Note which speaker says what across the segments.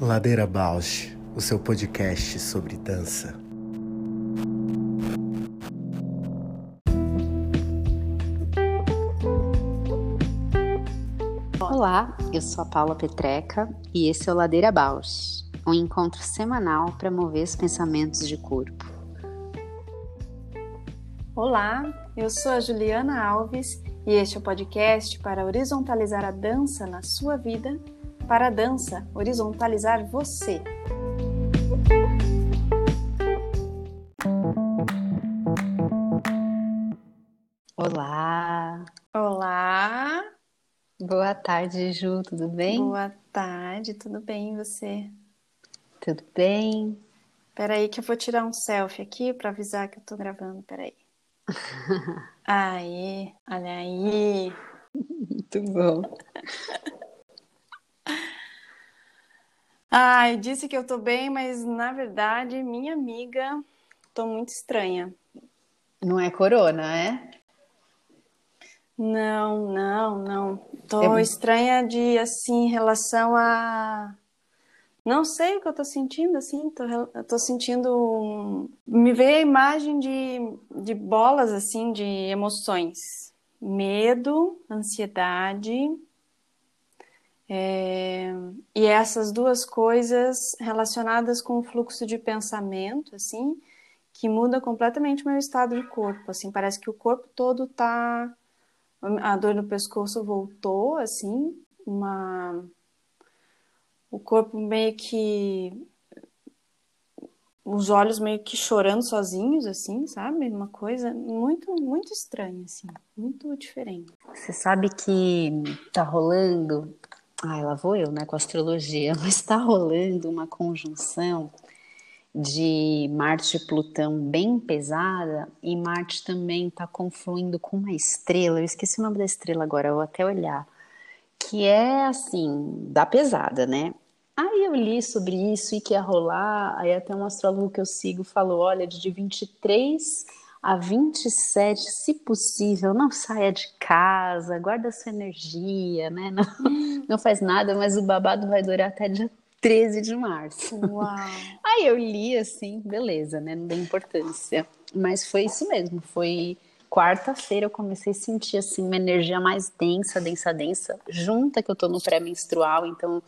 Speaker 1: Ladeira Bausch, o seu podcast sobre dança.
Speaker 2: Olá, eu sou a Paula Petreca e esse é o Ladeira Bausch, um encontro semanal para mover os pensamentos de corpo.
Speaker 3: Olá, eu sou a Juliana Alves e este é o podcast para horizontalizar a dança na sua vida, para a dança horizontalizar você.
Speaker 2: Olá!
Speaker 3: Olá!
Speaker 2: Boa tarde, Ju, tudo bem?
Speaker 3: Boa tarde, tudo bem e você?
Speaker 2: Tudo bem?
Speaker 3: Peraí que eu vou tirar um selfie aqui para avisar que eu tô gravando, peraí. Aí, olha aí.
Speaker 2: Muito bom.
Speaker 3: Ai, disse que eu tô bem, mas na verdade, minha amiga, tô muito estranha.
Speaker 2: Não é corona, é?
Speaker 3: Não, não, não. Tô estranha de, assim, em relação a. Não sei o que eu tô sentindo, assim. Tô, eu tô sentindo. um- Me veio a imagem de, de bolas, assim, de emoções: medo, ansiedade. é, E essas duas coisas relacionadas com o fluxo de pensamento, assim, que muda completamente o meu estado de corpo, assim. Parece que o corpo todo tá a dor no pescoço voltou, assim, uma... o corpo meio que. Os olhos meio que chorando sozinhos, assim, sabe? Uma coisa muito, muito estranha, assim, muito diferente.
Speaker 2: Você sabe que tá rolando. Ai, lá vou eu, né, com a astrologia, mas tá rolando uma conjunção de Marte e Plutão bem pesada e Marte também tá confluindo com uma estrela. Eu esqueci o nome da estrela agora, eu vou até olhar. Que é assim, da pesada, né? Aí eu li sobre isso e que ia rolar. Aí até um astrólogo que eu sigo falou: olha, de 23 a 27, se possível, não saia de casa, guarda sua energia, né? Não, não faz nada, mas o babado vai durar até dia 13 de março.
Speaker 3: Uau!
Speaker 2: Aí eu li assim, beleza, né? Não dei importância. Mas foi isso mesmo, foi quarta-feira eu comecei a sentir assim uma energia mais densa, densa, densa, junta que eu tô no pré-menstrual, então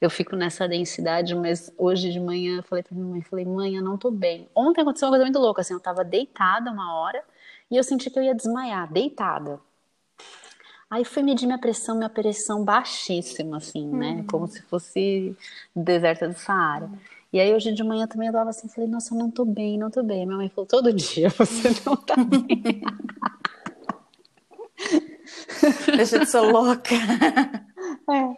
Speaker 2: eu fico nessa densidade, mas hoje de manhã eu falei pra minha mãe, falei, mãe, eu não tô bem. Ontem aconteceu uma coisa muito louca, assim, eu tava deitada uma hora e eu senti que eu ia desmaiar, deitada. Aí fui medir minha pressão, minha pressão baixíssima, assim, né? Como se fosse deserta do Saara. E aí hoje de manhã também eu tava assim, falei, nossa, eu não tô bem, não tô bem. Minha mãe falou, todo dia você não tá bem.
Speaker 3: Deixa de ser louca.
Speaker 2: É.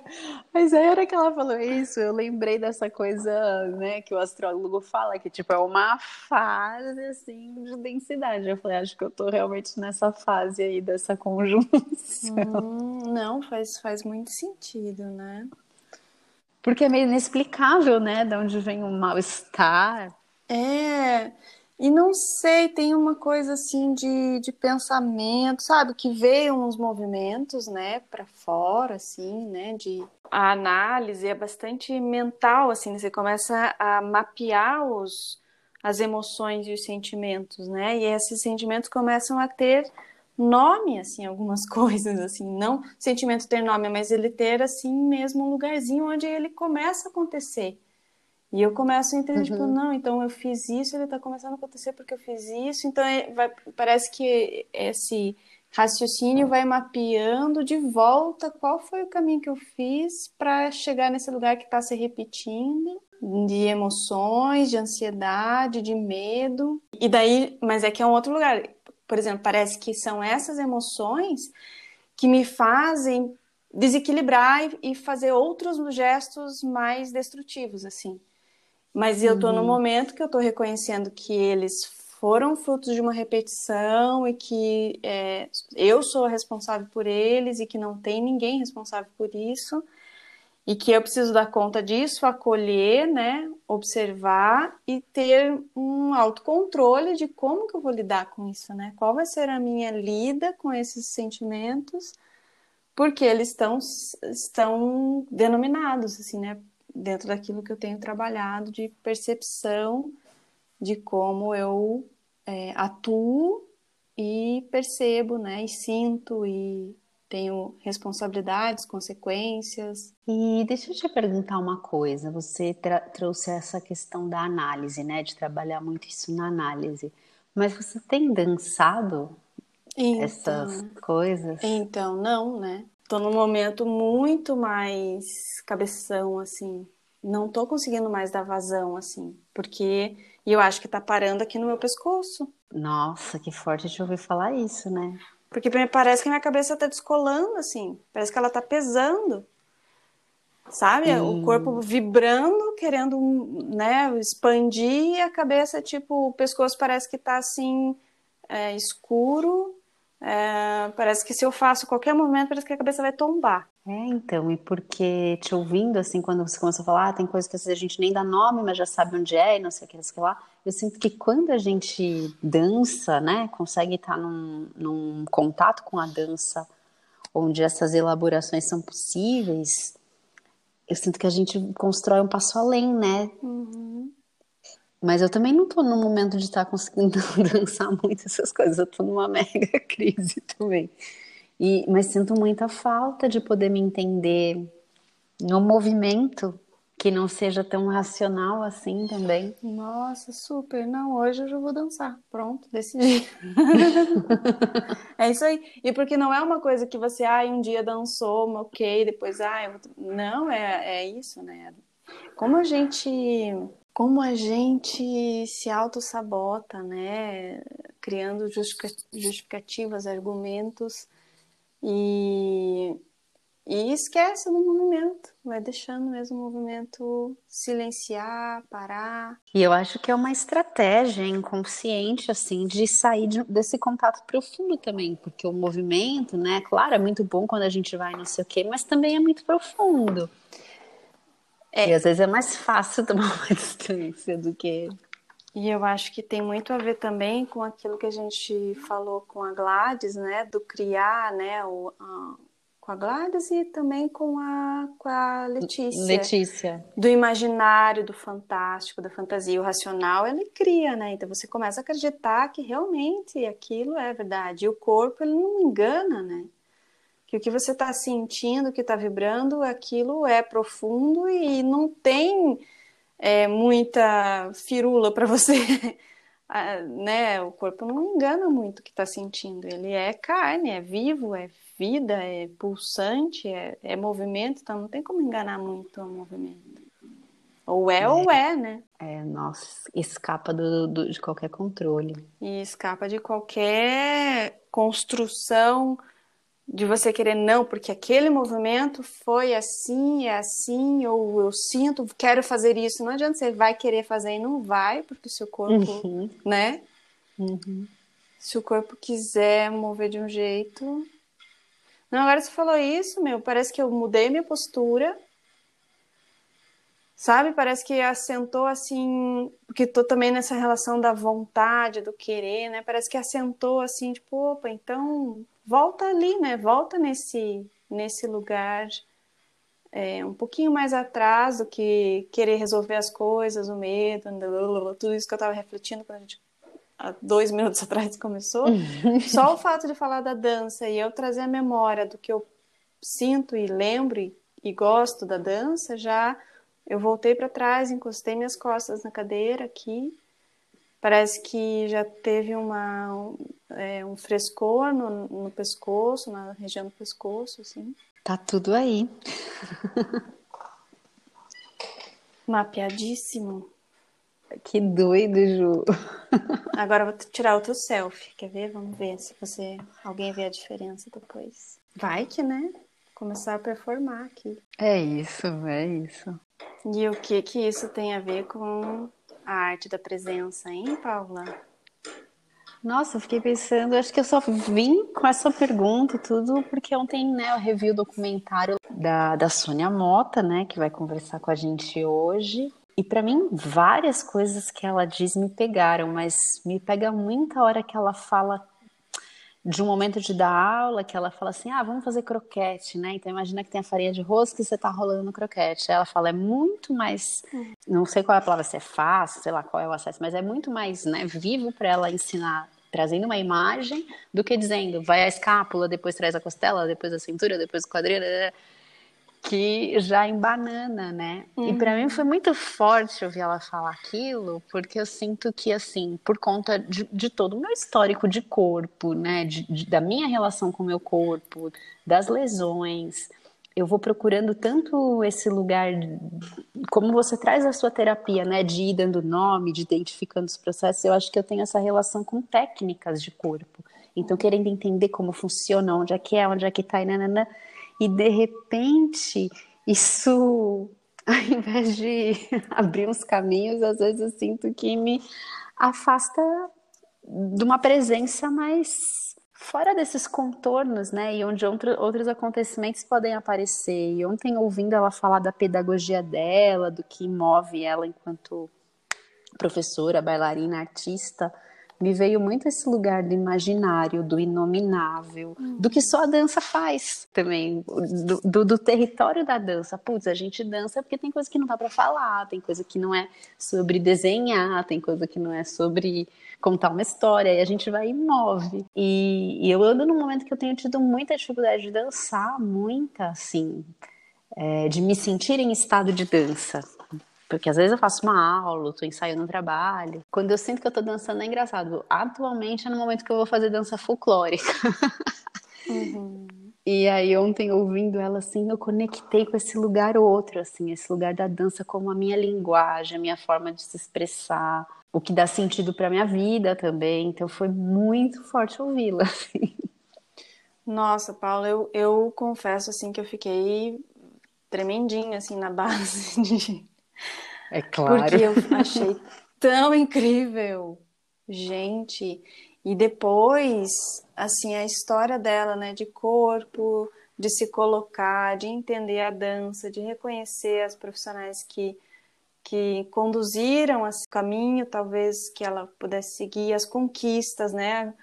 Speaker 2: Mas aí, a hora que ela falou isso, eu lembrei dessa coisa, né, que o astrólogo fala, que tipo, é uma fase assim de densidade. Eu falei, acho que eu tô realmente nessa fase aí dessa conjunção.
Speaker 3: Hum, não, faz, faz muito sentido, né?
Speaker 2: Porque é meio inexplicável, né, de onde vem o mal-estar.
Speaker 3: É, e não sei, tem uma coisa assim de, de pensamento, sabe? Que veio uns movimentos, né, para fora, assim, né? De a análise é bastante mental, assim, você começa a mapear os, as emoções e os sentimentos, né? E esses sentimentos começam a ter nome, assim, algumas coisas, assim, não sentimento ter nome, mas ele ter, assim, mesmo um lugarzinho onde ele começa a acontecer. E eu começo a entender, tipo, não, então eu fiz isso, ele tá começando a acontecer porque eu fiz isso, então é- vai- parece que esse raciocínio vai mapeando de volta qual foi o caminho que eu fiz para chegar nesse lugar que está se repetindo, de emoções, de ansiedade, de medo. E daí, mas é que é um outro lugar. Por exemplo, parece que são essas emoções que me fazem desequilibrar e, fazer outros gestos mais destrutivos, assim. Mas eu tô no momento que eu tô reconhecendo que eles foram frutos de uma repetição e que é, eu sou responsável por eles e que não tem ninguém responsável por isso e que eu preciso dar conta disso, acolher, né, observar e ter um autocontrole de como que eu vou lidar com isso, né? Qual vai ser a minha lida com esses sentimentos porque eles estão, estão denominados, assim, né? Dentro daquilo que eu tenho trabalhado de percepção de como eu é, atuo e percebo, né? E sinto e tenho responsabilidades, consequências.
Speaker 2: E deixa eu te perguntar uma coisa. Você trouxe essa questão da análise, né? De trabalhar muito isso na análise. Mas você tem dançado então, essas coisas?
Speaker 3: Então, não, né? Tô num momento muito mais cabeção, assim. Não tô conseguindo mais dar vazão, assim. Porque eu acho que tá parando aqui no meu pescoço.
Speaker 2: Nossa, que forte de ouvir falar isso, né?
Speaker 3: Porque parece que minha cabeça tá descolando, assim. Parece que ela tá pesando. Sabe? E... O corpo vibrando, querendo, né, expandir, e a cabeça, tipo, o pescoço parece que tá assim, é, escuro, é, parece que se eu faço qualquer movimento, parece que a cabeça vai tombar.
Speaker 2: É, então, e porque te ouvindo, assim, quando você começa a falar, ah, tem coisas que a gente nem dá nome, mas já sabe onde é, e não sei o que, não sei o que lá, eu sinto que quando a gente dança, né, consegue estar num, num contato com a dança, onde essas elaborações são possíveis, eu sinto que a gente constrói um passo além, né? Uhum. Mas eu também não tô no momento de estar conseguindo dançar muito essas coisas. Eu tô numa mega crise também. E, mas sinto muita falta de poder me entender no movimento que não seja tão racional assim também.
Speaker 3: Nossa, super. Não, hoje eu já vou dançar. Pronto, decidi. é isso aí. E porque não é uma coisa que você, ah, um dia dançou, ok, depois, ah, eu... não, é, é isso, né? Como a gente como a gente se auto-sabota, né? Criando justificativas, argumentos e, e esquece do movimento, vai deixando mesmo o movimento silenciar, parar.
Speaker 2: E eu acho que é uma estratégia inconsciente, assim, de sair de, desse contato profundo também, porque o movimento, né? Claro, é muito bom quando a gente vai não sei o quê, mas também é muito profundo. É. E às vezes é mais fácil tomar uma distância do que.
Speaker 3: E eu acho que tem muito a ver também com aquilo que a gente falou com a Gladys, né? Do criar, né? O, a, com a Gladys e também com a, com a Letícia.
Speaker 2: Letícia.
Speaker 3: Do imaginário, do fantástico, da fantasia. O racional, ele cria, né? Então você começa a acreditar que realmente aquilo é verdade. E o corpo, ele não engana, né? que o que você está sentindo, o que está vibrando, aquilo é profundo e não tem é, muita firula para você. Né? O corpo não engana muito o que está sentindo. Ele é carne, é vivo, é vida, é pulsante, é, é movimento, então não tem como enganar muito o movimento. Ou é, é, ou é, né?
Speaker 2: É, nossa, escapa do, do, de qualquer controle.
Speaker 3: E escapa de qualquer construção de você querer não, porque aquele movimento foi assim, é assim, ou eu sinto, quero fazer isso. Não adianta você vai querer fazer e não vai, porque o seu corpo, uhum. né? Uhum. Se o corpo quiser mover de um jeito. Não, agora você falou isso, meu, parece que eu mudei minha postura. Sabe? Parece que assentou assim, porque tô também nessa relação da vontade, do querer, né? Parece que assentou assim, tipo, opa, então volta ali, né? Volta nesse, nesse lugar é, um pouquinho mais atrás do que querer resolver as coisas, o medo, tudo isso que eu estava refletindo quando a gente há dois minutos atrás começou. Só o fato de falar da dança e eu trazer a memória do que eu sinto e lembro e, e gosto da dança, já eu voltei para trás, encostei minhas costas na cadeira aqui parece que já teve uma, um, é, um frescor no, no, pescoço, na região do pescoço, assim.
Speaker 2: Tá tudo aí.
Speaker 3: Mapeadíssimo.
Speaker 2: Que doido, Ju.
Speaker 3: Agora vou tirar outro selfie. Quer ver? Vamos ver se você alguém vê a diferença depois. Vai que, né? Começar a performar aqui.
Speaker 2: É isso, é isso.
Speaker 3: E o que que isso tem a ver com a arte da presença, hein, Paula?
Speaker 2: Nossa, eu fiquei pensando, acho que eu só vim com essa pergunta e tudo, porque ontem, né, eu revi o documentário da, da Sônia Mota, né, que vai conversar com a gente hoje. E para mim, várias coisas que ela diz me pegaram, mas me pega muita hora que ela fala de um momento de dar aula que ela fala assim: ah, vamos fazer croquete, né? Então imagina que tem a farinha de rosca e você tá rolando no croquete. Ela fala: é muito mais. Uhum. Não sei qual é a palavra, se é fácil, sei lá qual é o acesso, mas é muito mais né, vivo para ela ensinar, trazendo uma imagem, do que dizendo: vai a escápula, depois traz a costela, depois a cintura, depois o quadril. Né, né, né que já em banana, né? Uhum. E para mim foi muito forte ouvir ela falar aquilo, porque eu sinto que, assim, por conta de, de todo o meu histórico de corpo, né? De, de, da minha relação com o meu corpo, das lesões, eu vou procurando tanto esse lugar, como você traz a sua terapia, né? De ir dando nome, de identificando os processos, eu acho que eu tenho essa relação com técnicas de corpo. Então, querendo entender como funciona, onde é que é, onde é que tá, e nanana e de repente isso, ao invés de abrir uns caminhos, às vezes eu sinto que me afasta de uma presença mais fora desses contornos, né? E onde outro, outros acontecimentos podem aparecer. E ontem, ouvindo ela falar da pedagogia dela, do que move ela enquanto professora, bailarina, artista, me veio muito esse lugar do imaginário, do inominável, hum. do que só a dança faz também, do, do, do, território da dança. Putz, a gente dança porque tem coisa que não dá para falar, tem coisa que não é sobre desenhar, tem coisa que não é sobre contar uma história, e a gente vai e move. E, e eu ando num momento que eu tenho tido muita dificuldade de dançar, muita, assim, é, de me sentir em estado de dança. Porque às vezes eu faço uma aula, estou ensaiando um trabalho. Quando eu sinto que eu estou dançando é engraçado. Atualmente é no momento que eu vou fazer dança folclórica. Uhum. E aí ontem ouvindo ela assim, eu conectei com esse lugar outro, assim, esse lugar da dança como a minha linguagem, a minha forma de se expressar, o que dá sentido para minha vida também. Então foi muito forte ouvi-la. Assim.
Speaker 3: Nossa, Paula, eu, eu confesso assim que eu fiquei tremendinha assim na base de
Speaker 2: é claro.
Speaker 3: Porque eu achei tão incrível, gente. E depois, assim, a história dela, né, de corpo, de se colocar, de entender a dança, de reconhecer as profissionais que que conduziram esse caminho, talvez que ela pudesse seguir as conquistas, né?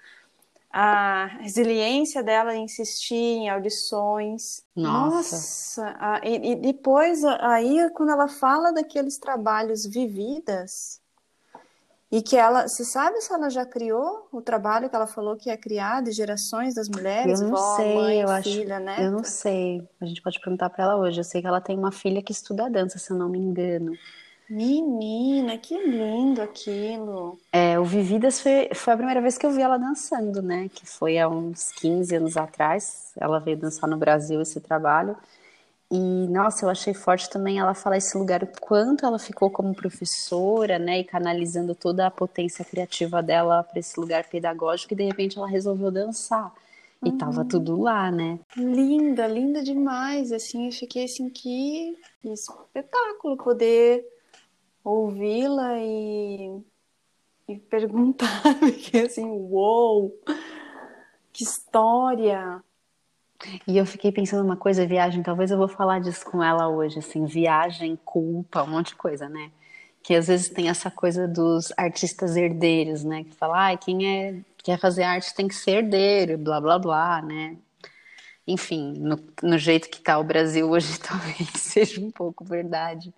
Speaker 3: A resiliência dela em insistir em audições.
Speaker 2: Nossa!
Speaker 3: Nossa e, e, depois, aí, quando ela fala daqueles trabalhos vividas, e que ela, você sabe se ela já criou o trabalho que ela falou que ia criar de gerações das mulheres?
Speaker 2: Eu não
Speaker 3: vó,
Speaker 2: sei,
Speaker 3: mãe,
Speaker 2: eu
Speaker 3: filha,
Speaker 2: acho.
Speaker 3: Né?
Speaker 2: Eu não sei. A gente pode perguntar para ela hoje. Eu sei que ela tem uma filha que estuda dança, se eu não me engano.
Speaker 3: Menina, que lindo aquilo.
Speaker 2: É, o Vividas foi, foi a primeira vez que eu vi ela dançando, né? Que foi há uns 15 anos atrás. Ela veio dançar no Brasil esse trabalho. E, nossa, eu achei forte também ela falar esse lugar, o quanto ela ficou como professora, né? E canalizando toda a potência criativa dela para esse lugar pedagógico. E, de repente, ela resolveu dançar. E uhum. tava tudo lá, né?
Speaker 3: Linda, linda demais. Assim, eu fiquei assim, que espetáculo poder ouvi-la e, e perguntar, porque assim, uou, que história!
Speaker 2: E eu fiquei pensando uma coisa, viagem, talvez eu vou falar disso com ela hoje, assim, viagem, culpa, um monte de coisa, né? Que às vezes tem essa coisa dos artistas herdeiros, né? Que fala, ah, quem é, quer fazer arte tem que ser herdeiro, blá, blá, blá, né? Enfim, no, no jeito que tá o Brasil hoje, talvez seja um pouco verdade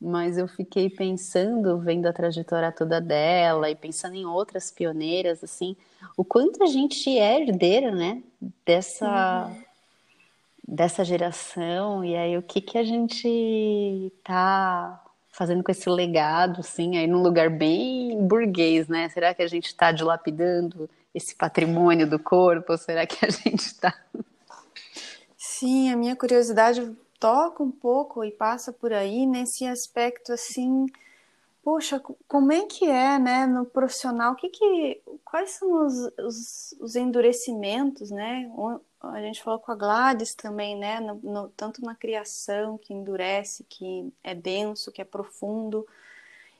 Speaker 2: mas eu fiquei pensando, vendo a trajetória toda dela e pensando em outras pioneiras, assim, o quanto a gente é herdeira, né, dessa, uhum. dessa geração, e aí o que que a gente tá fazendo com esse legado, assim, aí num lugar bem burguês, né, será que a gente está dilapidando esse patrimônio do corpo, ou será que a gente está...
Speaker 3: Sim, a minha curiosidade toca um pouco e passa por aí nesse aspecto assim, poxa, como é que é, né, no profissional, que que, quais são os, os, os endurecimentos, né, a gente falou com a Gladys também, né, no, no, tanto na criação, que endurece, que é denso, que é profundo,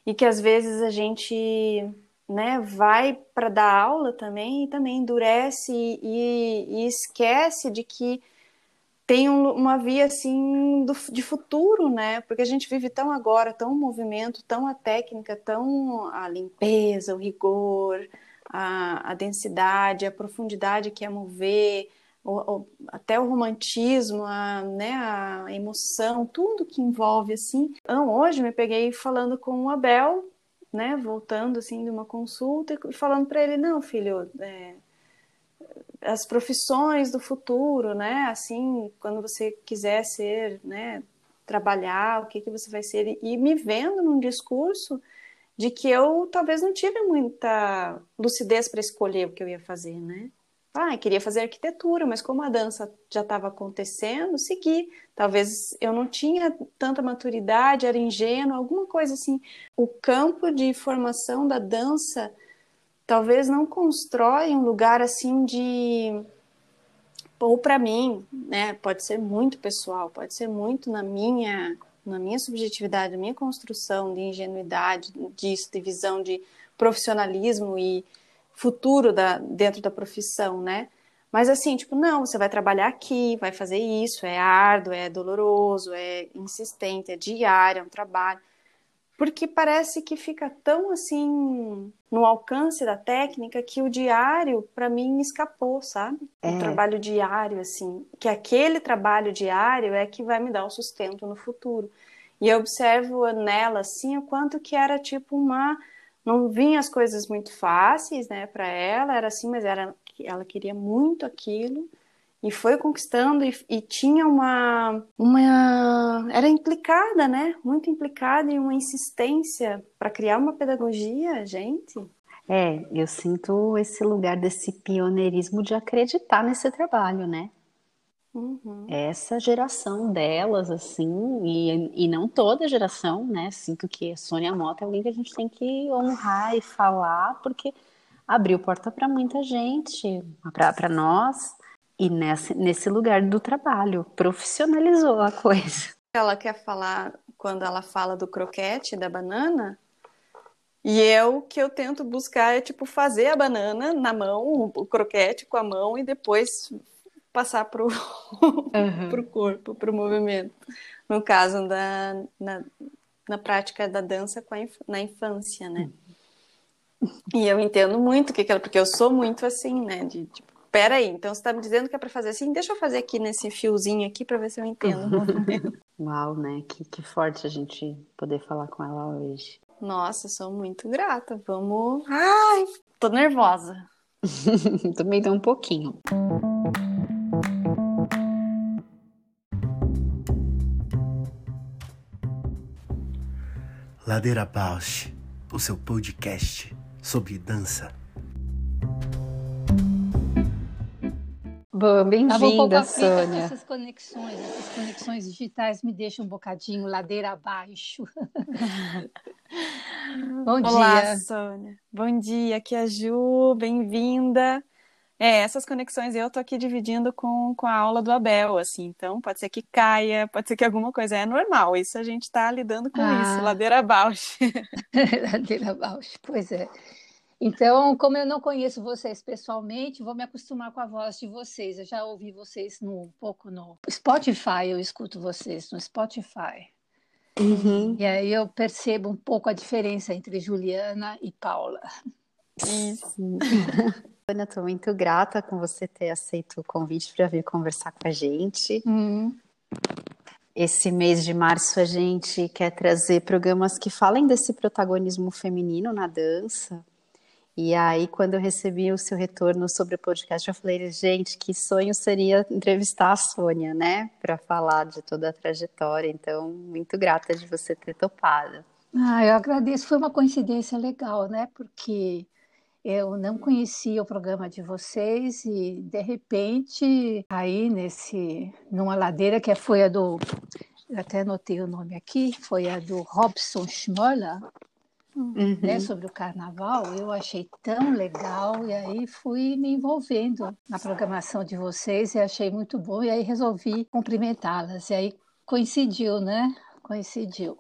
Speaker 3: e que às vezes a gente né, vai para dar aula também e também endurece e, e, esquece de que tem um, uma via assim do, de futuro, né? Porque a gente vive tão agora, tão movimento, tão a técnica, tão a limpeza, o rigor, a, a densidade, a profundidade que é mover, o, o, até o romantismo, a, né, a emoção, tudo que envolve assim. Então, hoje me peguei falando com o Abel, né, voltando assim de uma consulta e falando para ele, não, filho, é, as profissões do futuro, né, assim, quando você quiser ser, né, trabalhar, o que que você vai ser e me vendo num discurso de que eu talvez não tive muita lucidez para escolher o que eu ia fazer, né? Ah, queria fazer arquitetura, mas como a dança já estava acontecendo, segui. Talvez eu não tinha tanta maturidade, era ingênuo, alguma coisa assim. O campo de formação da dança talvez não constrói um lugar assim de ou para mim, né, pode ser muito pessoal, pode ser muito na minha na minha subjetividade, na minha construção de ingenuidade disso, de visão de profissionalismo e futuro da, dentro da profissão, né? Mas assim, tipo, não, você vai trabalhar aqui, vai fazer isso, é árduo, é doloroso, é insistente, é diário, é um trabalho. Porque parece que fica tão assim no alcance da técnica que o diário, para mim, escapou, sabe? É. O trabalho diário, assim. Que aquele trabalho diário é que vai me dar o sustento no futuro. E eu observo nela, assim, o quanto que era tipo uma não vinha as coisas muito fáceis, né, para ela, era assim, mas era, ela queria muito aquilo e foi conquistando e, e, tinha uma, uma era implicada, né, muito implicada em uma insistência para criar uma pedagogia, gente.
Speaker 2: É, eu sinto esse lugar desse pioneirismo de acreditar nesse trabalho, né? Uhum. Essa geração delas, assim, e, e não toda geração, né? Sinto que a Sônia Mota é alguém que a gente tem que honrar e falar, porque abriu porta para muita gente, para nós, e nesse, nesse lugar do trabalho, profissionalizou a coisa.
Speaker 3: Ela quer falar, quando ela fala do croquete, da banana, e eu que eu tento buscar é tipo fazer a banana na mão, o croquete com a mão e depois passar para o uhum. corpo, para o movimento. No caso da na, na prática da dança com inf, na infância, né? E eu entendo muito que ela, porque eu sou muito assim, né? De tipo, peraí, então você está me dizendo que é para fazer assim, deixa eu fazer aqui nesse fiozinho aqui para ver se eu entendo.
Speaker 2: Uau, né? Que, que forte a gente poder falar com ela hoje.
Speaker 3: Nossa, sou muito grata. Vamos. Ai, tô nervosa.
Speaker 2: Também tô um pouquinho.
Speaker 1: Ladeira Bausch, o seu podcast sobre dança.
Speaker 2: Bom, bem-vinda, um Sônia.
Speaker 4: Essas conexões, essas conexões digitais me deixam um bocadinho ladeira abaixo.
Speaker 3: Bom Olá, dia. Sônia. Bom dia, aqui é a Ju, bem-vinda. É, essas conexões eu tô aqui dividindo com, com a aula do Abel, assim, então pode ser que caia, pode ser que alguma coisa, é normal, isso a gente tá lidando com ah. isso, ladeira abaixo.
Speaker 4: ladeira abaixo, pois é. Então, como eu não conheço vocês pessoalmente, vou me acostumar com a voz de vocês. Eu já ouvi vocês no, um pouco no Spotify, eu escuto vocês no Spotify. Uhum. E aí eu percebo um pouco a diferença entre Juliana e Paula.
Speaker 2: Isso. Ana, estou muito grata com você ter aceito o convite para vir conversar com a gente. Uhum. Esse mês de março a gente quer trazer programas que falem desse protagonismo feminino na dança. E aí, quando eu recebi o seu retorno sobre o podcast, eu falei, gente, que sonho seria entrevistar a Sônia, né? Para falar de toda a trajetória. Então, muito grata de você ter topado.
Speaker 4: Ah, eu agradeço. Foi uma coincidência legal, né? Porque eu não conhecia o programa de vocês e de repente aí nesse numa ladeira que foi a do até anotei o nome aqui, foi a do Robson Schmoller, uhum. né, sobre o carnaval, eu achei tão legal e aí fui me envolvendo na programação de vocês e achei muito bom e aí resolvi cumprimentá-las e aí coincidiu, né? Coincidiu.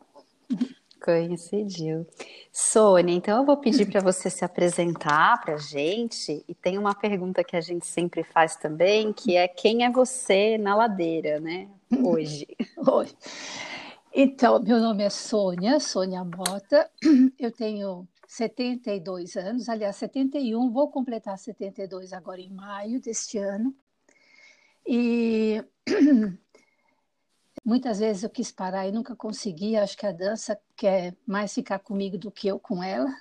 Speaker 2: Coincidiu. Sônia, então eu vou pedir para você se apresentar para a gente e tem uma pergunta que a gente sempre faz também, que é quem é você na ladeira, né? Hoje.
Speaker 4: Hoje. Então, meu nome é Sônia, Sônia Mota, eu tenho 72 anos, aliás, 71, vou completar 72 agora em maio deste ano. E muitas vezes eu quis parar e nunca consegui. Acho que a dança quer mais ficar comigo do que eu com ela.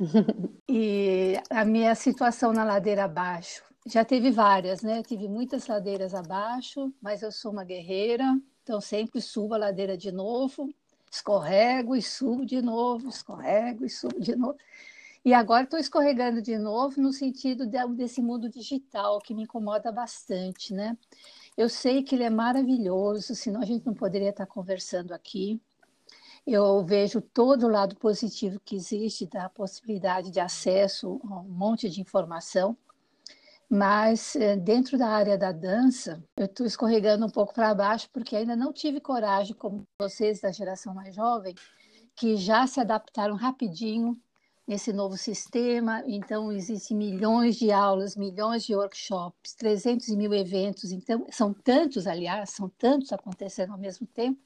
Speaker 4: e a minha situação na ladeira abaixo já teve várias, né? Tive muitas ladeiras abaixo, mas eu sou uma guerreira, então sempre subo a ladeira de novo, escorrego e subo de novo, escorrego e subo de novo. E agora estou escorregando de novo no sentido desse mundo digital que me incomoda bastante, né? Eu sei que ele é maravilhoso, senão a gente não poderia estar conversando aqui. Eu vejo todo o lado positivo que existe da possibilidade de acesso a um monte de informação, mas eh, dentro da área da dança, eu estou escorregando um pouco para baixo porque ainda não tive coragem, como vocês da geração mais jovem, que já se adaptaram rapidinho nesse novo sistema. Então, existem milhões de aulas, milhões de workshops, 300 mil eventos. Então, são tantos, aliás, são tantos acontecendo ao mesmo tempo,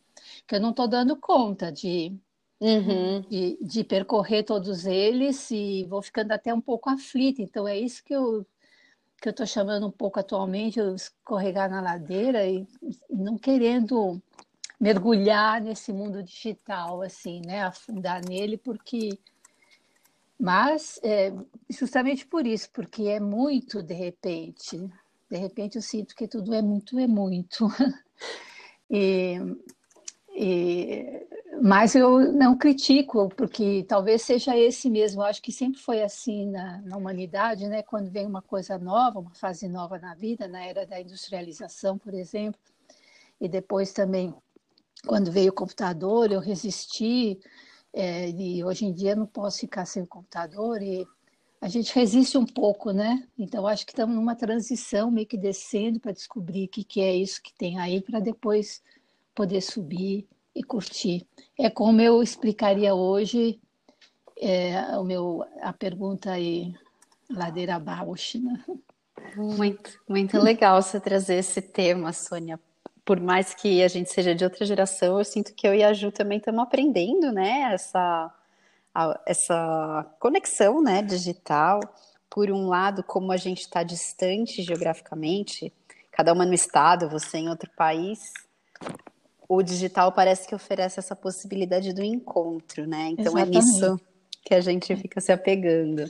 Speaker 4: que eu não estou dando conta de, uhum. de, de, percorrer todos eles e vou ficando até um pouco aflita. Então, é isso que eu que eu estou chamando um pouco atualmente, eu escorregar na ladeira e não querendo mergulhar nesse mundo digital, assim, né, afundar nele, porque mas é, justamente por isso, porque é muito de repente. De repente eu sinto que tudo é muito, é muito. e, e, mas eu não critico, porque talvez seja esse mesmo. Eu acho que sempre foi assim na, na humanidade, né? Quando vem uma coisa nova, uma fase nova na vida, na era da industrialização, por exemplo, e depois também quando veio o computador, eu resisti é, e hoje em dia não posso ficar sem o computador e a gente resiste um pouco, né? Então acho que estamos numa transição meio que descendo para descobrir o que, que é isso que tem aí para depois poder subir e curtir. É como eu explicaria hoje é, o meu a pergunta aí ladeira abaixo, né?
Speaker 2: Muito, muito legal você trazer esse tema, Sônia, por mais que a gente seja de outra geração, eu sinto que eu e a Ju também estamos aprendendo, né, essa, a, essa conexão, né, digital. Por um lado, como a gente está distante geograficamente, cada uma no estado, você em outro país, o digital parece que oferece essa possibilidade do encontro, né? Então Exatamente. é nisso que a gente fica se apegando.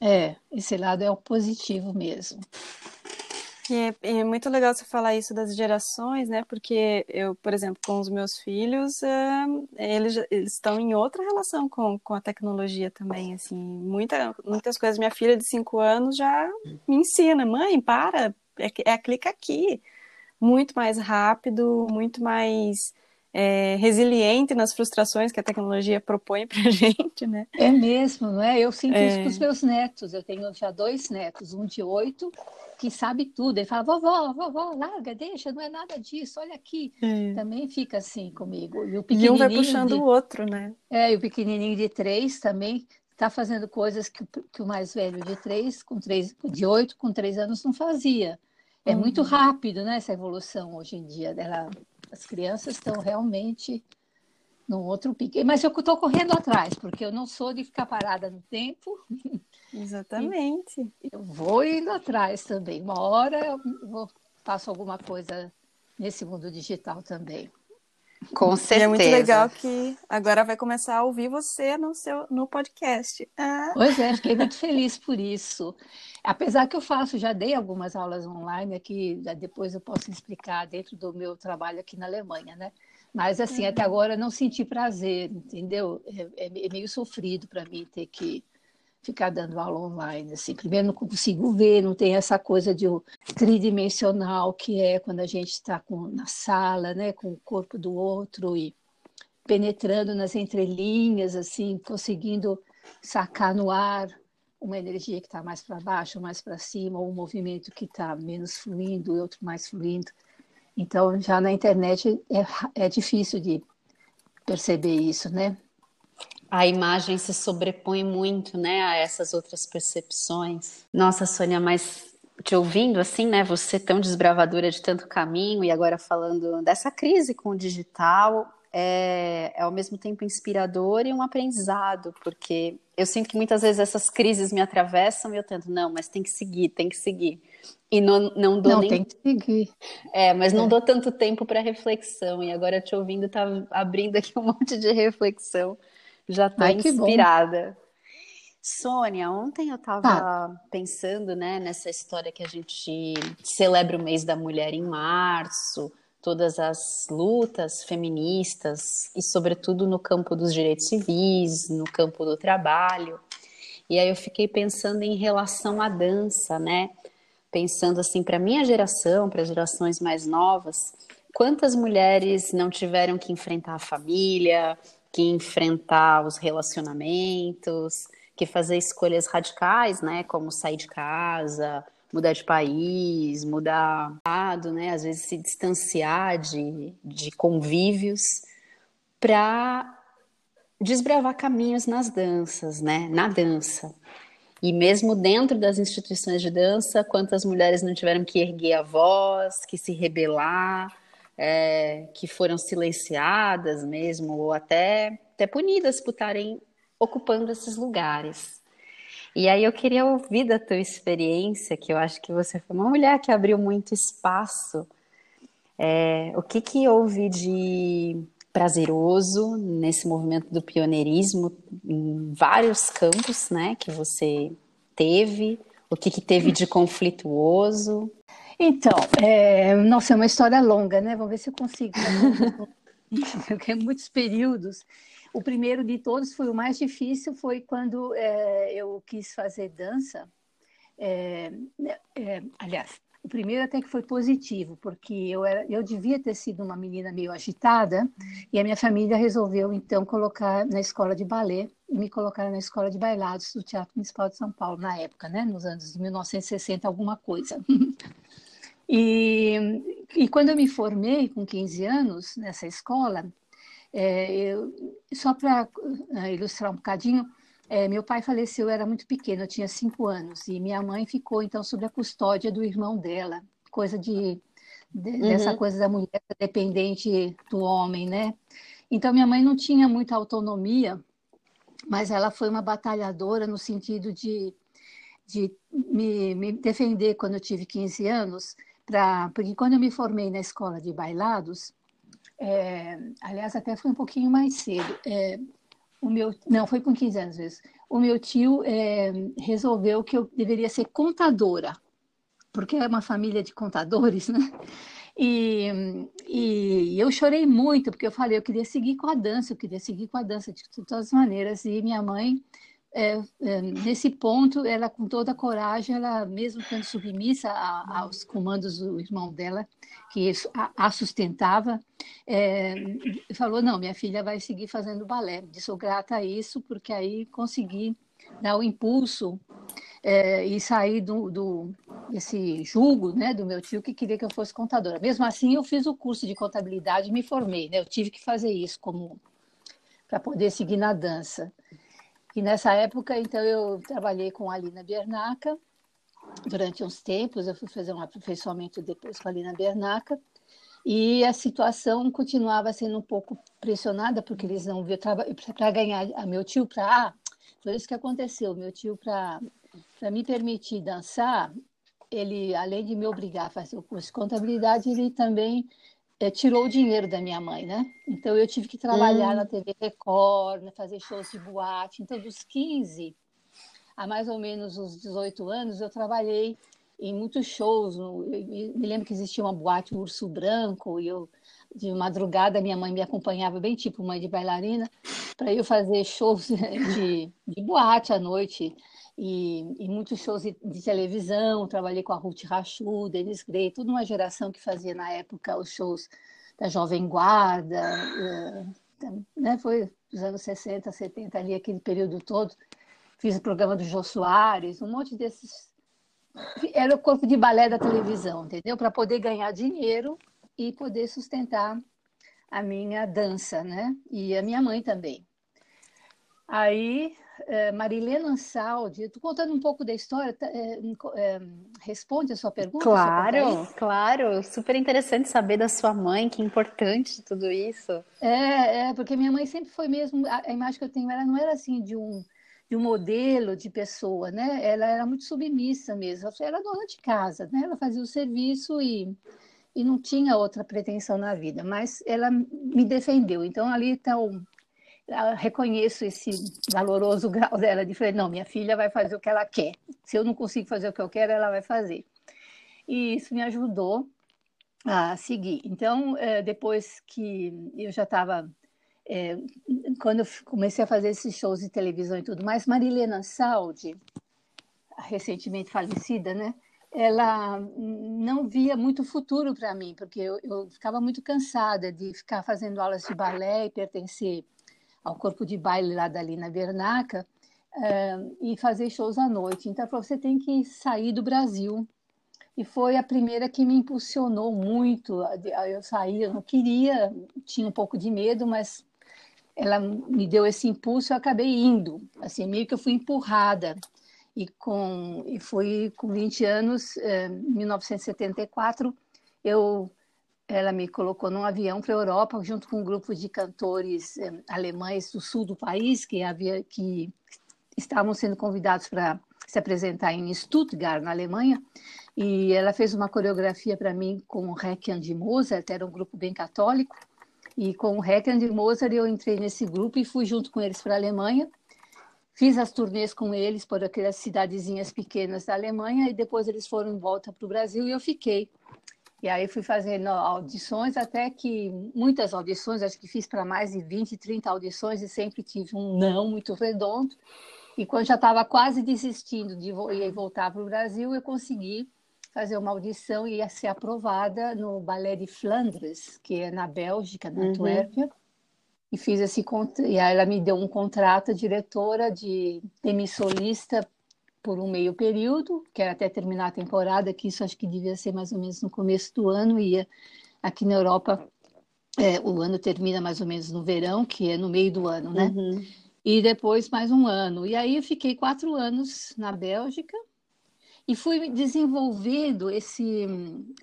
Speaker 4: É, esse lado é o positivo mesmo.
Speaker 3: E é, é, muito legal você falar isso das gerações, né? Porque eu, por exemplo, com os meus filhos, é, eles, eles estão em outra relação com, com a tecnologia também, assim. Muita, muitas coisas. Minha filha de cinco anos já me ensina, mãe, para, é, é clica aqui. Muito mais rápido, muito mais é, resiliente nas frustrações que a tecnologia propõe para a gente, né?
Speaker 4: É mesmo, não é? Eu sinto é... isso com os meus netos. Eu tenho já dois netos, um de oito que sabe tudo. Ele fala, vovó, vovó, larga, deixa, não é nada disso, olha aqui. É. Também fica assim comigo.
Speaker 3: E, o e um vai puxando de... o outro, né?
Speaker 4: É, e o pequenininho de três também está fazendo coisas que, que, o mais velho de três, com três, de oito, com três anos não fazia. É uhum. muito rápido, né, essa evolução hoje em dia. Dela, as crianças estão realmente num outro pique. Mas eu estou correndo atrás, porque eu não sou de ficar parada no tempo.
Speaker 3: Exatamente.
Speaker 4: Eu vou indo atrás também. Uma hora eu vou, faço alguma coisa nesse mundo digital também.
Speaker 2: Com certeza. E
Speaker 3: é muito legal que agora vai começar a ouvir você no seu no podcast.
Speaker 4: Ah. Pois é, fiquei muito feliz por isso. Apesar que eu faço, já dei algumas aulas online aqui, depois eu posso explicar dentro do meu trabalho aqui na Alemanha, né? Mas assim, uhum. até agora não senti prazer, entendeu? É, é, é meio sofrido para mim ter que ficar dando aula online. Assim, primeiro não consigo ver, não tem essa coisa de tridimensional que é quando a gente está na sala, né, com o corpo do outro e penetrando nas entrelinhas, assim, conseguindo sacar no ar uma energia que está mais para baixo, mais para cima, ou um movimento que está menos fluindo e outro mais fluindo. Então, já na internet é, é difícil de perceber isso, né?
Speaker 2: A imagem se sobrepõe muito, né, a essas outras percepções. Nossa, Sônia, mas te ouvindo assim, né, você tão desbravadora de tanto caminho e agora falando dessa crise com o digital, é, é ao mesmo tempo inspirador e um aprendizado, porque eu sinto que muitas vezes essas crises me atravessam e eu tento, não, mas tem que seguir, tem que seguir. E não, não dou
Speaker 4: não,
Speaker 2: nem.
Speaker 4: tem que seguir.
Speaker 2: É, mas não
Speaker 4: É.
Speaker 2: dou tanto tempo para reflexão. E agora te ouvindo, tá abrindo aqui um monte de reflexão. Já tô
Speaker 4: Ai,
Speaker 2: inspirada. Sônia, ontem eu estava
Speaker 4: Ah.
Speaker 2: pensando, né, nessa história que a gente celebra o mês da mulher em março, todas as lutas feministas e sobretudo no campo dos direitos civis, no campo do trabalho. E aí eu fiquei pensando em relação à dança, né? Pensando assim para minha geração, para gerações mais novas, quantas mulheres não tiveram que enfrentar a família, que enfrentar os relacionamentos, que fazer escolhas radicais, né, como sair de casa, mudar de país, mudar né, às vezes se distanciar de, de convívios para desbravar caminhos nas danças, né, na dança. E mesmo dentro das instituições de dança, quantas mulheres não tiveram que erguer a voz, que se rebelar, é, que foram silenciadas mesmo, ou até, até punidas por estarem ocupando esses lugares. E aí eu queria ouvir da tua experiência, que eu acho que você foi uma mulher que abriu muito espaço. É, o que que houve de prazeroso nesse movimento do pioneirismo em vários campos, né, que você teve? O que que teve de conflituoso?
Speaker 4: Então, é, nossa, é uma história longa, né? Vamos ver se eu consigo. Porque é muitos períodos. O primeiro de todos foi o mais difícil, foi quando é, eu quis fazer dança. É, é, aliás, o primeiro até que foi positivo, porque eu, era, eu devia ter sido uma menina meio agitada, e a minha família resolveu, então, colocar na escola de balé, e me colocaram na escola de bailados do Teatro Municipal de São Paulo, na época, né? Nos anos de 1960, alguma coisa. E, e quando eu me formei com 15 anos nessa escola, é, eu, só para ilustrar um bocadinho, é, meu pai faleceu, eu era muito pequeno, eu tinha cinco anos, e minha mãe ficou então sob a custódia do irmão dela, coisa de, de uhum. dessa coisa da mulher dependente do homem, né? Então minha mãe não tinha muita autonomia, mas ela foi uma batalhadora no sentido de, de me, me defender quando eu tive 15 anos, porque quando eu me formei na escola de bailados, é, aliás, até foi um pouquinho mais cedo. É, o meu, não, foi com 15 anos mesmo. O meu tio é, resolveu que eu deveria ser contadora, porque é uma família de contadores, né? E, e eu chorei muito, porque eu falei, eu queria seguir com a dança, eu queria seguir com a dança de todas as maneiras. E minha mãe, é, é, nesse ponto, ela com toda a coragem, ela mesmo estando submissa a, aos comandos do irmão dela, que a, a sustentava, é, falou, não, minha filha vai seguir fazendo balé. Sou grata a isso, porque aí consegui dar o impulso é, e sair do, do esse julgo né, do meu tio que queria que eu fosse contadora. Mesmo assim, eu fiz o curso de contabilidade e me formei. Né? Eu tive que fazer isso como para poder seguir na dança. E nessa época, então, eu trabalhei com a Alina Bernaca durante uns tempos. Eu fui fazer um aperfeiçoamento depois com a Alina Bernaca. E a situação continuava sendo um pouco pressionada, porque eles não viam para ganhar a meu tio para. Ah, foi isso que aconteceu. Meu tio, para me permitir dançar, ele, além de me obrigar a fazer o curso de contabilidade, ele também é, tirou o dinheiro da minha mãe, né? Então eu tive que trabalhar hum. na TV Record, né, fazer shows de boate. Então, dos 15 a mais ou menos os 18 anos, eu trabalhei em muitos shows. No, me lembro que existia uma boate Urso Branco, e eu, de madrugada, minha mãe me acompanhava, bem tipo mãe de bailarina, para eu fazer shows de, de boate à noite. E, e, muitos shows de, de, televisão, trabalhei com a Ruth Rachu, Denis Grey, toda uma geração que fazia na época os shows da Jovem Guarda, uh, né? foi dos anos 60, 70 ali, aquele período todo. Fiz o programa do Jô Soares, um monte desses. Era o corpo de balé da televisão, entendeu? Para poder ganhar dinheiro e poder sustentar a minha dança, né? E a minha mãe também. Aí, Marilena Ansaldi, estou contando um pouco da história, tá, é, é, responde a sua pergunta?
Speaker 2: Claro, claro, super interessante saber da sua mãe, que importante tudo isso.
Speaker 4: É, é, porque minha mãe sempre foi mesmo, a, a imagem que eu tenho, ela não era assim de um, de um modelo de pessoa, né? Ela era muito submissa mesmo, ela era dona de casa, né? Ela fazia o serviço e, e não tinha outra pretensão na vida, mas ela me defendeu, então ali está o reconheço esse valoroso grau dela de falar, não, minha filha vai fazer o que ela quer. Se eu não consigo fazer o que eu quero, ela vai fazer. E isso me ajudou a seguir. Então, é, depois que eu já estava, é, quando eu comecei a fazer esses shows de televisão e tudo mais, Marilena Saldi, recentemente falecida, né? Ela não via muito futuro para mim, porque eu, eu ficava muito cansada de ficar fazendo aulas de balé e pertencer ao corpo de baile lá da Lina Bernaca uh, e fazer shows à noite. Então, você tem que sair do Brasil. E foi a primeira que me impulsionou muito. Eu saí, eu não queria, tinha um pouco de medo, mas ela me deu esse impulso eu acabei indo. Assim, meio que eu fui empurrada. E, com, e fui com 20 anos, em 1974, eu ela me colocou num avião para a Europa junto com um grupo de cantores eh, alemães do sul do país que havia que estavam sendo convidados para se apresentar em Stuttgart na Alemanha. E ela fez uma coreografia para mim com o Requiem de Mozart era um grupo bem católico. E com o Requiem de Mozart eu entrei nesse grupo e fui junto com eles para a Alemanha. Fiz as turnês com eles por aquelas cidadezinhas pequenas da Alemanha e depois eles foram em volta para o Brasil e eu fiquei e aí fui fazendo audições, até que muitas audições, acho que fiz para mais de 20, 30 audições e sempre tive um não muito redondo. E quando já estava quase desistindo de voltar para o Brasil, eu consegui fazer uma audição e ia ser aprovada no Ballet de Flandres, que é na Bélgica, na uhum. E fiz esse e aí ela me deu um contrato diretora de demissolista por um meio período, que era até terminar a temporada, que isso acho que devia ser mais ou menos no começo do ano, e aqui na Europa é, o ano termina mais ou menos no verão, que é no meio do ano, né? Uhum. E depois mais um ano. E aí eu fiquei quatro anos na Bélgica, e fui desenvolvendo esse,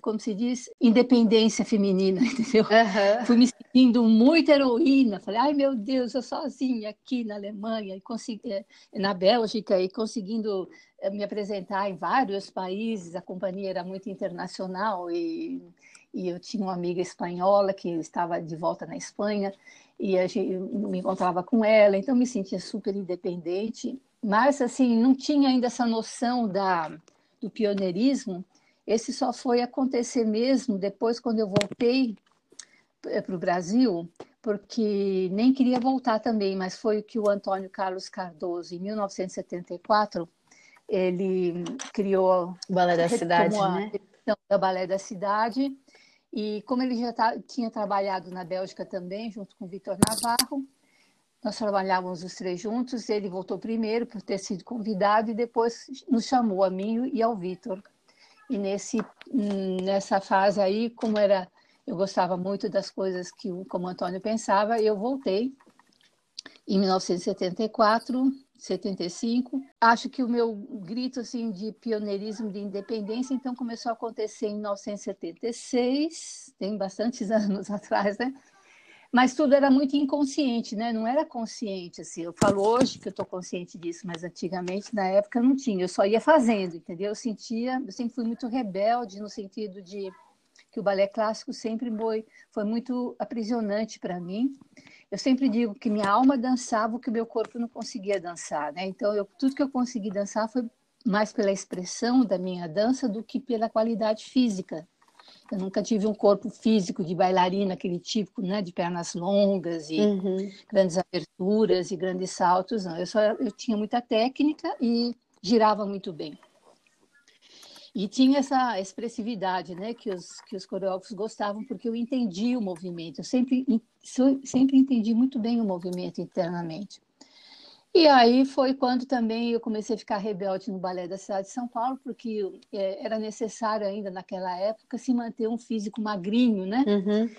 Speaker 4: como se diz, independência feminina, entendeu? Uhum. Fui me sentindo muito heroína. Falei, ai meu Deus, eu sozinha aqui na Alemanha, e consegui, eh, na Bélgica, e conseguindo eh, me apresentar em vários países. A companhia era muito internacional e, e eu tinha uma amiga espanhola que estava de volta na Espanha e a gente, me encontrava com ela, então me sentia super independente. Mas, assim, não tinha ainda essa noção da, do pioneirismo, esse só foi acontecer mesmo depois, quando eu voltei eh, para o Brasil, porque nem queria voltar também, mas foi o que o Antônio Carlos Cardoso, em 1974, ele criou
Speaker 2: o Balé da Cidade, né?
Speaker 4: da Balé da Cidade, e como ele já tá, tinha trabalhado na Bélgica também, junto com o Vitor Navarro, nós trabalhávamos os três juntos, ele voltou primeiro por ter sido convidado e depois nos chamou a mim e ao Vitor. E nesse nessa fase aí, como era eu gostava muito das coisas que o como Antônio pensava, eu voltei em 1974, 75. Acho que o meu grito assim de pioneirismo de independência então começou a acontecer em 1976, tem bastantes anos atrás, né? Mas tudo era muito inconsciente, né? Não era consciente, assim. Eu falo hoje que eu estou consciente disso, mas antigamente, na época, não tinha. Eu só ia fazendo, entendeu? Eu sentia, eu sempre fui muito rebelde no sentido de que o balé clássico sempre foi, foi muito aprisionante para mim. Eu sempre digo que minha alma dançava o que meu corpo não conseguia dançar, né? Então, eu, tudo que eu consegui dançar foi mais pela expressão da minha dança do que pela qualidade física eu nunca tive um corpo físico de bailarina, aquele típico, né, de pernas longas e uhum. grandes aberturas e grandes saltos. Não, eu só eu tinha muita técnica e girava muito bem. E tinha essa expressividade, né, que os que os coreógrafos gostavam, porque eu entendi o movimento. Eu sempre sempre entendi muito bem o movimento internamente. E aí foi quando também eu comecei a ficar rebelde no balé da cidade de São Paulo, porque é, era necessário ainda naquela época se manter um físico magrinho, né? Uhum.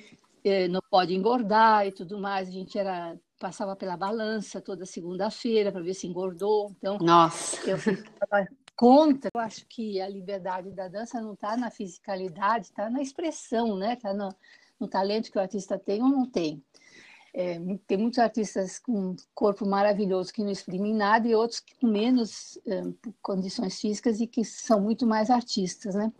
Speaker 4: eh, não pode engordar e tudo mais. A gente era passava pela balança toda segunda-feira para ver se engordou. Então,
Speaker 2: Nossa.
Speaker 4: eu ficava contra. Eu acho que a liberdade da dança não está na fisicalidade, está na expressão, né? Está no, no talento que o artista tem ou não tem. É, tem muitos artistas com corpo maravilhoso que não exprimem nada e outros com menos é, condições físicas e que são muito mais artistas, né?